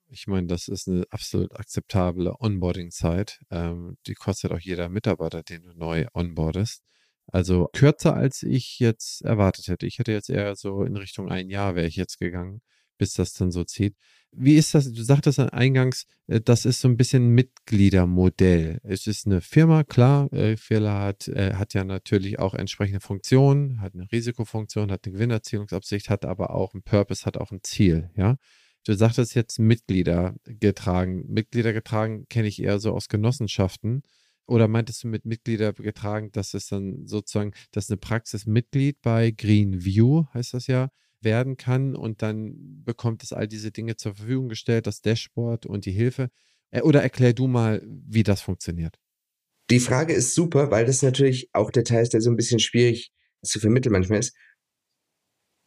Ich meine, das ist eine absolut akzeptable Onboarding-Zeit. Ähm, die kostet auch jeder Mitarbeiter, den du neu onboardest. Also kürzer, als ich jetzt erwartet hätte. Ich hätte jetzt eher so in Richtung ein Jahr wäre ich jetzt gegangen, bis das dann so zieht. Wie ist das? Du sagtest eingangs, äh, das ist so ein bisschen Mitgliedermodell. Es ist eine Firma, klar. Äh, Firla hat, äh, hat ja natürlich auch entsprechende Funktionen, hat eine Risikofunktion, hat eine Gewinnerzielungsabsicht, hat aber auch ein Purpose, hat auch ein Ziel, ja. Du sagtest jetzt Mitglieder getragen. Mitglieder getragen kenne ich eher so aus Genossenschaften. Oder meintest du mit Mitglieder getragen, dass es dann sozusagen, dass eine Praxis Mitglied bei Green View, heißt das ja, werden kann und dann bekommt es all diese Dinge zur Verfügung gestellt, das Dashboard und die Hilfe. Äh, oder erklär du mal, wie das funktioniert. Die Frage ist super, weil das natürlich auch der Teil ist, der so ein bisschen schwierig zu vermitteln manchmal ist.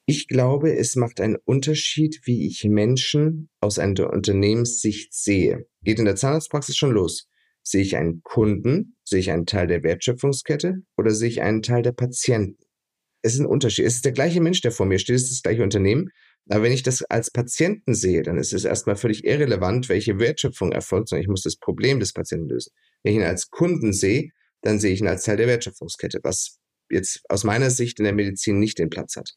Ich glaube, es macht einen Unterschied, wie ich Menschen aus einer Unternehmenssicht sehe. Geht in der Zahnarztpraxis schon los. Sehe ich einen Kunden? Sehe ich einen Teil der Wertschöpfungskette? Oder sehe ich einen Teil der Patienten? Es ist ein Unterschied. Es ist der gleiche Mensch, der vor mir steht, es ist das gleiche Unternehmen. Aber wenn ich das als Patienten sehe, dann ist es erstmal völlig irrelevant, welche Wertschöpfung erfolgt, sondern ich muss das Problem des Patienten lösen. Wenn ich ihn als Kunden sehe, dann sehe ich ihn als Teil der Wertschöpfungskette, was jetzt aus meiner Sicht in der Medizin nicht den Platz hat.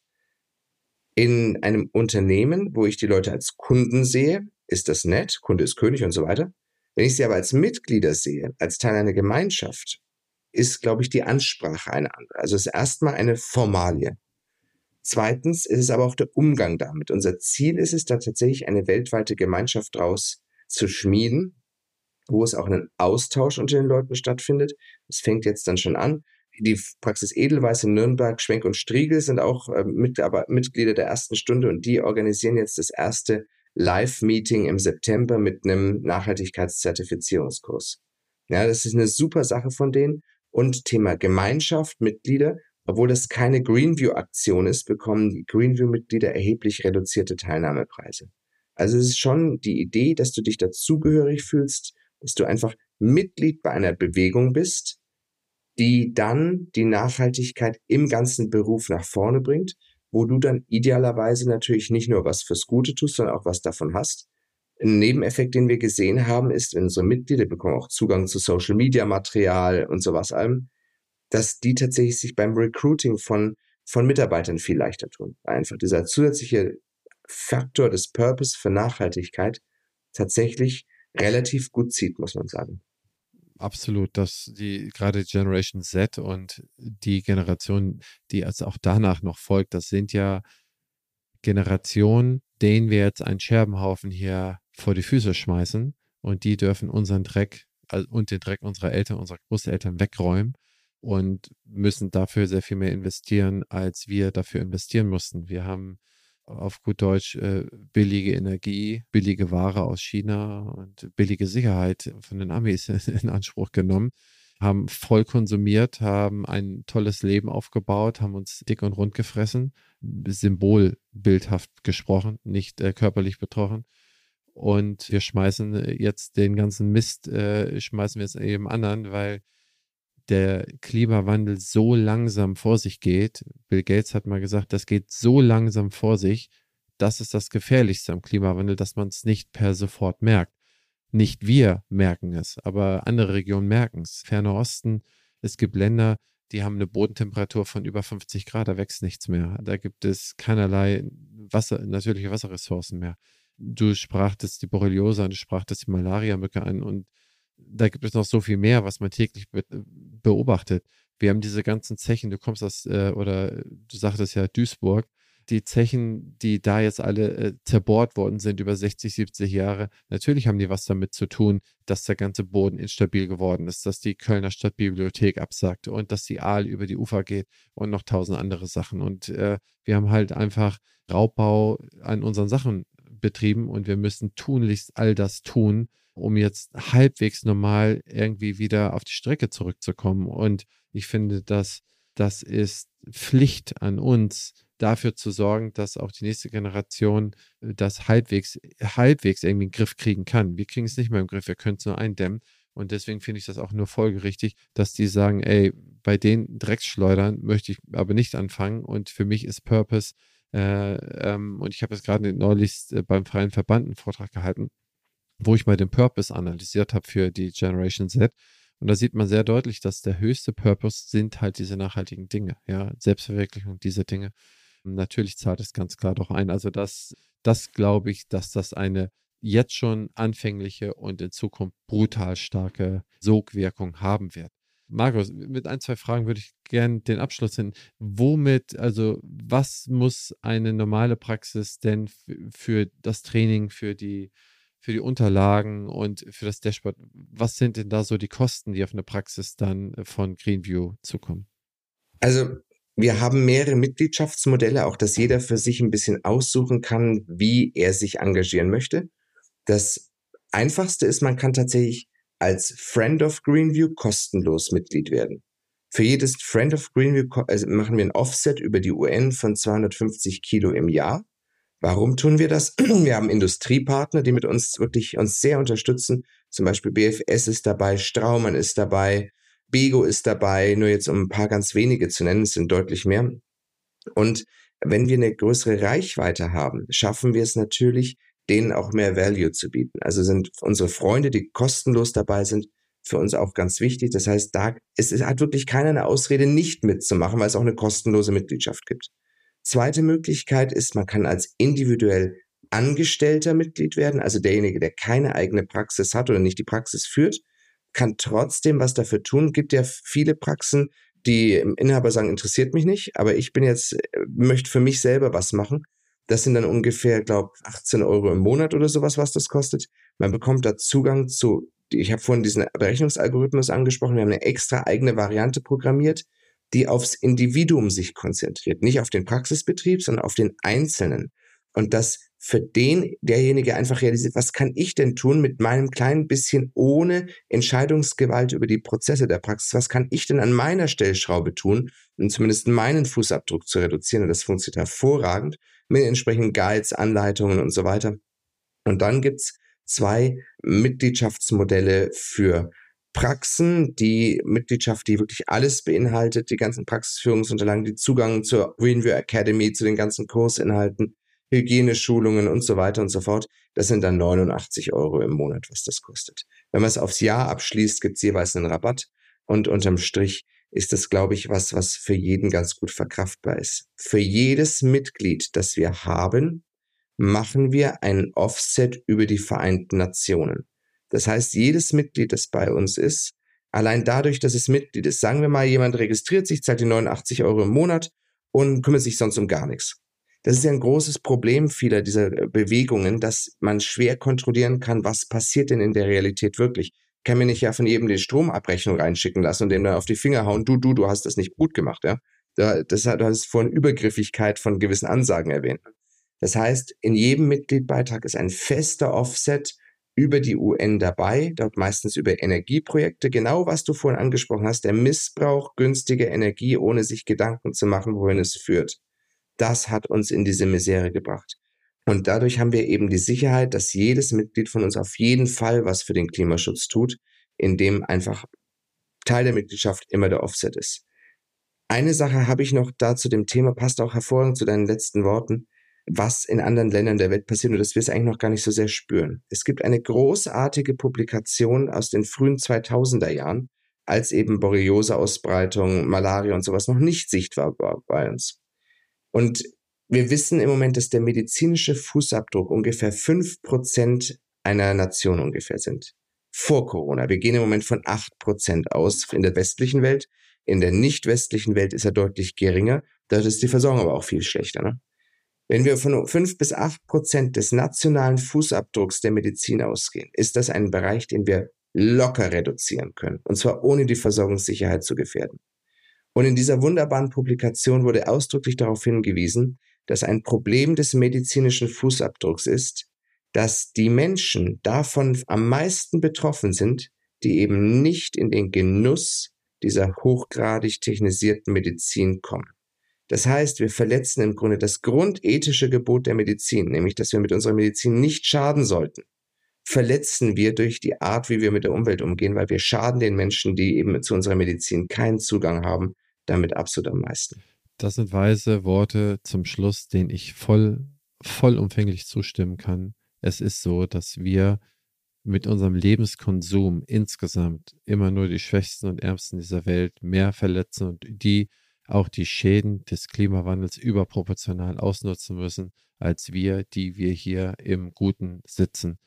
In einem Unternehmen, wo ich die Leute als Kunden sehe, ist das nett, Kunde ist König und so weiter. Wenn ich sie aber als Mitglieder sehe, als Teil einer Gemeinschaft, ist, glaube ich, die Ansprache eine andere. Also es ist erstmal eine Formalie. Zweitens ist es aber auch der Umgang damit. Unser Ziel ist es, da tatsächlich eine weltweite Gemeinschaft draus zu schmieden, wo es auch einen Austausch unter den Leuten stattfindet. Das fängt jetzt dann schon an die Praxis Edelweiß in Nürnberg, Schwenk und Striegel sind auch äh, mit, aber Mitglieder der ersten Stunde und die organisieren jetzt das erste Live-Meeting im September mit einem Nachhaltigkeitszertifizierungskurs. Ja, das ist eine super Sache von denen. Und Thema Gemeinschaft, Mitglieder, obwohl das keine Greenview-Aktion ist, bekommen die Greenview-Mitglieder erheblich reduzierte Teilnahmepreise. Also es ist schon die Idee, dass du dich dazugehörig fühlst, dass du einfach Mitglied bei einer Bewegung bist, die dann die Nachhaltigkeit im ganzen Beruf nach vorne bringt, wo du dann idealerweise natürlich nicht nur was fürs Gute tust, sondern auch was davon hast. Ein Nebeneffekt, den wir gesehen haben, ist, wenn unsere Mitglieder bekommen auch Zugang zu Social Media Material und sowas allem, dass die tatsächlich sich beim Recruiting von, von Mitarbeitern viel leichter tun. Einfach dieser zusätzliche Faktor des Purpose für Nachhaltigkeit tatsächlich relativ gut zieht, muss man sagen. Absolut, dass die gerade Generation Z und die Generation, die also auch danach noch folgt, das sind ja Generationen, denen wir jetzt einen Scherbenhaufen hier vor die Füße schmeißen und die dürfen unseren Dreck und den Dreck unserer Eltern, unserer Großeltern wegräumen und müssen dafür sehr viel mehr investieren, als wir dafür investieren mussten. Wir haben auf gut Deutsch äh, billige Energie, billige Ware aus China und billige Sicherheit von den Amis in Anspruch genommen, haben voll konsumiert, haben ein tolles Leben aufgebaut, haben uns dick und rund gefressen, symbolbildhaft gesprochen, nicht äh, körperlich betroffen. Und wir schmeißen jetzt den ganzen Mist, äh, schmeißen wir jetzt eben anderen, weil der Klimawandel so langsam vor sich geht. Bill Gates hat mal gesagt, das geht so langsam vor sich. Das ist das Gefährlichste am Klimawandel, dass man es nicht per sofort merkt. Nicht wir merken es, aber andere Regionen merken es. Ferner Osten, es gibt Länder, die haben eine Bodentemperatur von über 50 Grad, da wächst nichts mehr. Da gibt es keinerlei Wasser, natürliche Wasserressourcen mehr. Du sprachtest die Borreliose an, du sprachtest die Malaria-Mücke an und da gibt es noch so viel mehr, was man täglich be beobachtet. Wir haben diese ganzen Zechen, du kommst aus, äh, oder du sagtest ja Duisburg, die Zechen, die da jetzt alle äh, zerbohrt worden sind über 60, 70 Jahre, natürlich haben die was damit zu tun, dass der ganze Boden instabil geworden ist, dass die Kölner Stadtbibliothek absagte und dass die Aal über die Ufer geht und noch tausend andere Sachen. Und äh, wir haben halt einfach Raubbau an unseren Sachen betrieben und wir müssen tunlichst all das tun, um jetzt halbwegs normal irgendwie wieder auf die Strecke zurückzukommen. Und ich finde, dass das ist Pflicht an uns, dafür zu sorgen, dass auch die nächste Generation äh, das halbwegs, halbwegs irgendwie in den Griff kriegen kann. Wir kriegen es nicht mehr im Griff, wir können es nur eindämmen. Und deswegen finde ich das auch nur folgerichtig, dass die sagen, ey, bei den Drecksschleudern möchte ich aber nicht anfangen. Und für mich ist Purpose, äh, ähm, und ich habe es gerade neulich äh, beim Freien Verband einen Vortrag gehalten, wo ich mal den Purpose analysiert habe für die Generation Z. Und da sieht man sehr deutlich, dass der höchste Purpose sind halt diese nachhaltigen Dinge, ja, Selbstverwirklichung, diese Dinge. Natürlich zahlt es ganz klar doch ein. Also das, das glaube ich, dass das eine jetzt schon anfängliche und in Zukunft brutal starke Sogwirkung haben wird. Markus, mit ein, zwei Fragen würde ich gerne den Abschluss hin. Womit, also was muss eine normale Praxis denn für das Training, für die, für die Unterlagen und für das Dashboard, was sind denn da so die Kosten, die auf eine Praxis dann von Greenview zukommen? Also wir haben mehrere Mitgliedschaftsmodelle, auch dass jeder für sich ein bisschen aussuchen kann, wie er sich engagieren möchte. Das einfachste ist, man kann tatsächlich als Friend of Greenview kostenlos Mitglied werden. Für jedes Friend of Greenview also machen wir ein Offset über die UN von 250 Kilo im Jahr. Warum tun wir das? Wir haben Industriepartner, die mit uns wirklich uns sehr unterstützen. Zum Beispiel BFS ist dabei, Straumann ist dabei, Bego ist dabei, nur jetzt um ein paar ganz wenige zu nennen, es sind deutlich mehr. Und wenn wir eine größere Reichweite haben, schaffen wir es natürlich, denen auch mehr Value zu bieten. Also sind unsere Freunde, die kostenlos dabei sind, für uns auch ganz wichtig. Das heißt, da es, es hat wirklich keiner eine Ausrede, nicht mitzumachen, weil es auch eine kostenlose Mitgliedschaft gibt. Zweite Möglichkeit ist, man kann als individuell Angestellter Mitglied werden, also derjenige, der keine eigene Praxis hat oder nicht die Praxis führt, kann trotzdem was dafür tun. Gibt ja viele Praxen, die im Inhaber sagen, interessiert mich nicht, aber ich bin jetzt, äh, möchte für mich selber was machen. Das sind dann ungefähr, glaube 18 Euro im Monat oder sowas, was das kostet. Man bekommt da Zugang zu, ich habe vorhin diesen Berechnungsalgorithmus angesprochen, wir haben eine extra eigene Variante programmiert, die aufs Individuum sich konzentriert, nicht auf den Praxisbetrieb, sondern auf den Einzelnen. Und das für den derjenige einfach realisiert, was kann ich denn tun mit meinem kleinen bisschen ohne Entscheidungsgewalt über die Prozesse der Praxis? Was kann ich denn an meiner Stellschraube tun, um zumindest meinen Fußabdruck zu reduzieren? Und das funktioniert hervorragend mit entsprechenden Guides, Anleitungen und so weiter. Und dann gibt's zwei Mitgliedschaftsmodelle für Praxen, die Mitgliedschaft, die wirklich alles beinhaltet, die ganzen Praxisführungsunterlagen, die Zugang zur Greenview Academy, zu den ganzen Kursinhalten, Hygieneschulungen und so weiter und so fort. Das sind dann 89 Euro im Monat, was das kostet. Wenn man es aufs Jahr abschließt, gibt es jeweils einen Rabatt. Und unterm Strich ist das, glaube ich, was, was für jeden ganz gut verkraftbar ist. Für jedes Mitglied, das wir haben, machen wir einen Offset über die Vereinten Nationen. Das heißt, jedes Mitglied, das bei uns ist, allein dadurch, dass es Mitglied ist, sagen wir mal, jemand registriert sich, zahlt die 89 Euro im Monat und kümmert sich sonst um gar nichts. Das ist ja ein großes Problem vieler dieser äh, Bewegungen, dass man schwer kontrollieren kann, was passiert denn in der Realität wirklich. Kann mir nicht ja von jedem die Stromabrechnung reinschicken lassen und dem dann auf die Finger hauen, du, du, du hast das nicht gut gemacht, ja. Das hat, du hast vorhin Übergriffigkeit von gewissen Ansagen erwähnt. Das heißt, in jedem Mitgliedbeitrag ist ein fester Offset über die UN dabei, dort meistens über Energieprojekte, genau was du vorhin angesprochen hast, der Missbrauch günstiger Energie, ohne sich Gedanken zu machen, wohin es führt das hat uns in diese Misere gebracht. Und dadurch haben wir eben die Sicherheit, dass jedes Mitglied von uns auf jeden Fall was für den Klimaschutz tut, indem einfach Teil der Mitgliedschaft immer der Offset ist. Eine Sache habe ich noch da zu dem Thema, passt auch hervorragend zu deinen letzten Worten, was in anderen Ländern der Welt passiert und dass wir es eigentlich noch gar nicht so sehr spüren. Es gibt eine großartige Publikation aus den frühen 2000er Jahren, als eben Borreliose-Ausbreitung, Malaria und sowas noch nicht sichtbar war bei uns. Und wir wissen im Moment, dass der medizinische Fußabdruck ungefähr fünf Prozent einer Nation ungefähr sind. vor Corona. Wir gehen im Moment von 8% aus in der westlichen Welt. In der nicht westlichen Welt ist er deutlich geringer. Dort ist die Versorgung aber auch viel schlechter. Ne? Wenn wir von 5 bis 8 Prozent des nationalen Fußabdrucks der Medizin ausgehen, ist das ein Bereich, den wir locker reduzieren können. Und zwar ohne die Versorgungssicherheit zu gefährden. Und in dieser wunderbaren Publikation wurde ausdrücklich darauf hingewiesen, dass ein Problem des medizinischen Fußabdrucks ist, dass die Menschen davon am meisten betroffen sind, die eben nicht in den Genuss dieser hochgradig technisierten Medizin kommen. Das heißt, wir verletzen im Grunde das grundethische Gebot der Medizin, nämlich dass wir mit unserer Medizin nicht schaden sollten. Verletzen wir durch die Art, wie wir mit der Umwelt umgehen, weil wir schaden den Menschen, die eben zu unserer Medizin keinen Zugang haben, damit absolut am meisten. Das sind weise Worte zum Schluss, denen ich voll, vollumfänglich zustimmen kann. Es ist so, dass wir mit unserem Lebenskonsum insgesamt immer nur die Schwächsten und Ärmsten dieser Welt mehr verletzen und die auch die Schäden des Klimawandels überproportional ausnutzen müssen, als wir, die wir hier im Guten sitzen.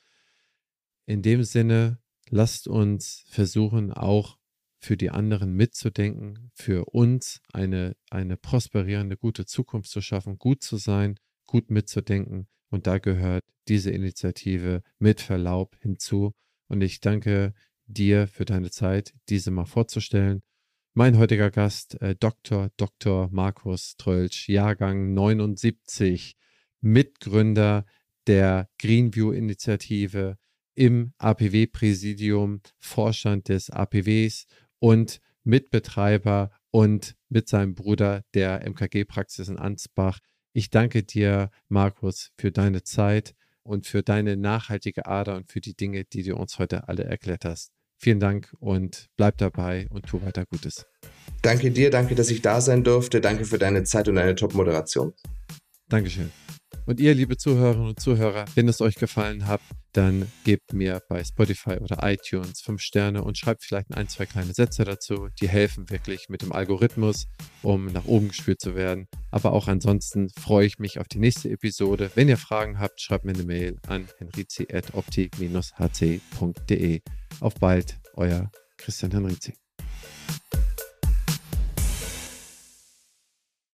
In dem Sinne, lasst uns versuchen, auch für die anderen mitzudenken, für uns eine, eine prosperierende, gute Zukunft zu schaffen, gut zu sein, gut mitzudenken. Und da gehört diese Initiative mit Verlaub hinzu. Und ich danke dir für deine Zeit, diese mal vorzustellen. Mein heutiger Gast, äh, Dr. Dr. Markus Trölsch, Jahrgang 79, Mitgründer der Greenview-Initiative im APW-Präsidium, Vorstand des APWs und Mitbetreiber und mit seinem Bruder der MKG-Praxis in Ansbach. Ich danke dir, Markus, für deine Zeit und für deine nachhaltige Ader und für die Dinge, die du uns heute alle erklärt hast. Vielen Dank und bleib dabei und tu weiter Gutes. Danke dir, danke, dass ich da sein durfte. Danke für deine Zeit und deine Top-Moderation. Dankeschön. Und ihr, liebe Zuhörerinnen und Zuhörer, wenn es euch gefallen hat, dann gebt mir bei Spotify oder iTunes fünf Sterne und schreibt vielleicht ein, zwei kleine Sätze dazu. Die helfen wirklich mit dem Algorithmus, um nach oben gespielt zu werden. Aber auch ansonsten freue ich mich auf die nächste Episode. Wenn ihr Fragen habt, schreibt mir eine Mail an henrizi.optik-hc.de. Auf bald, euer Christian Henrizi.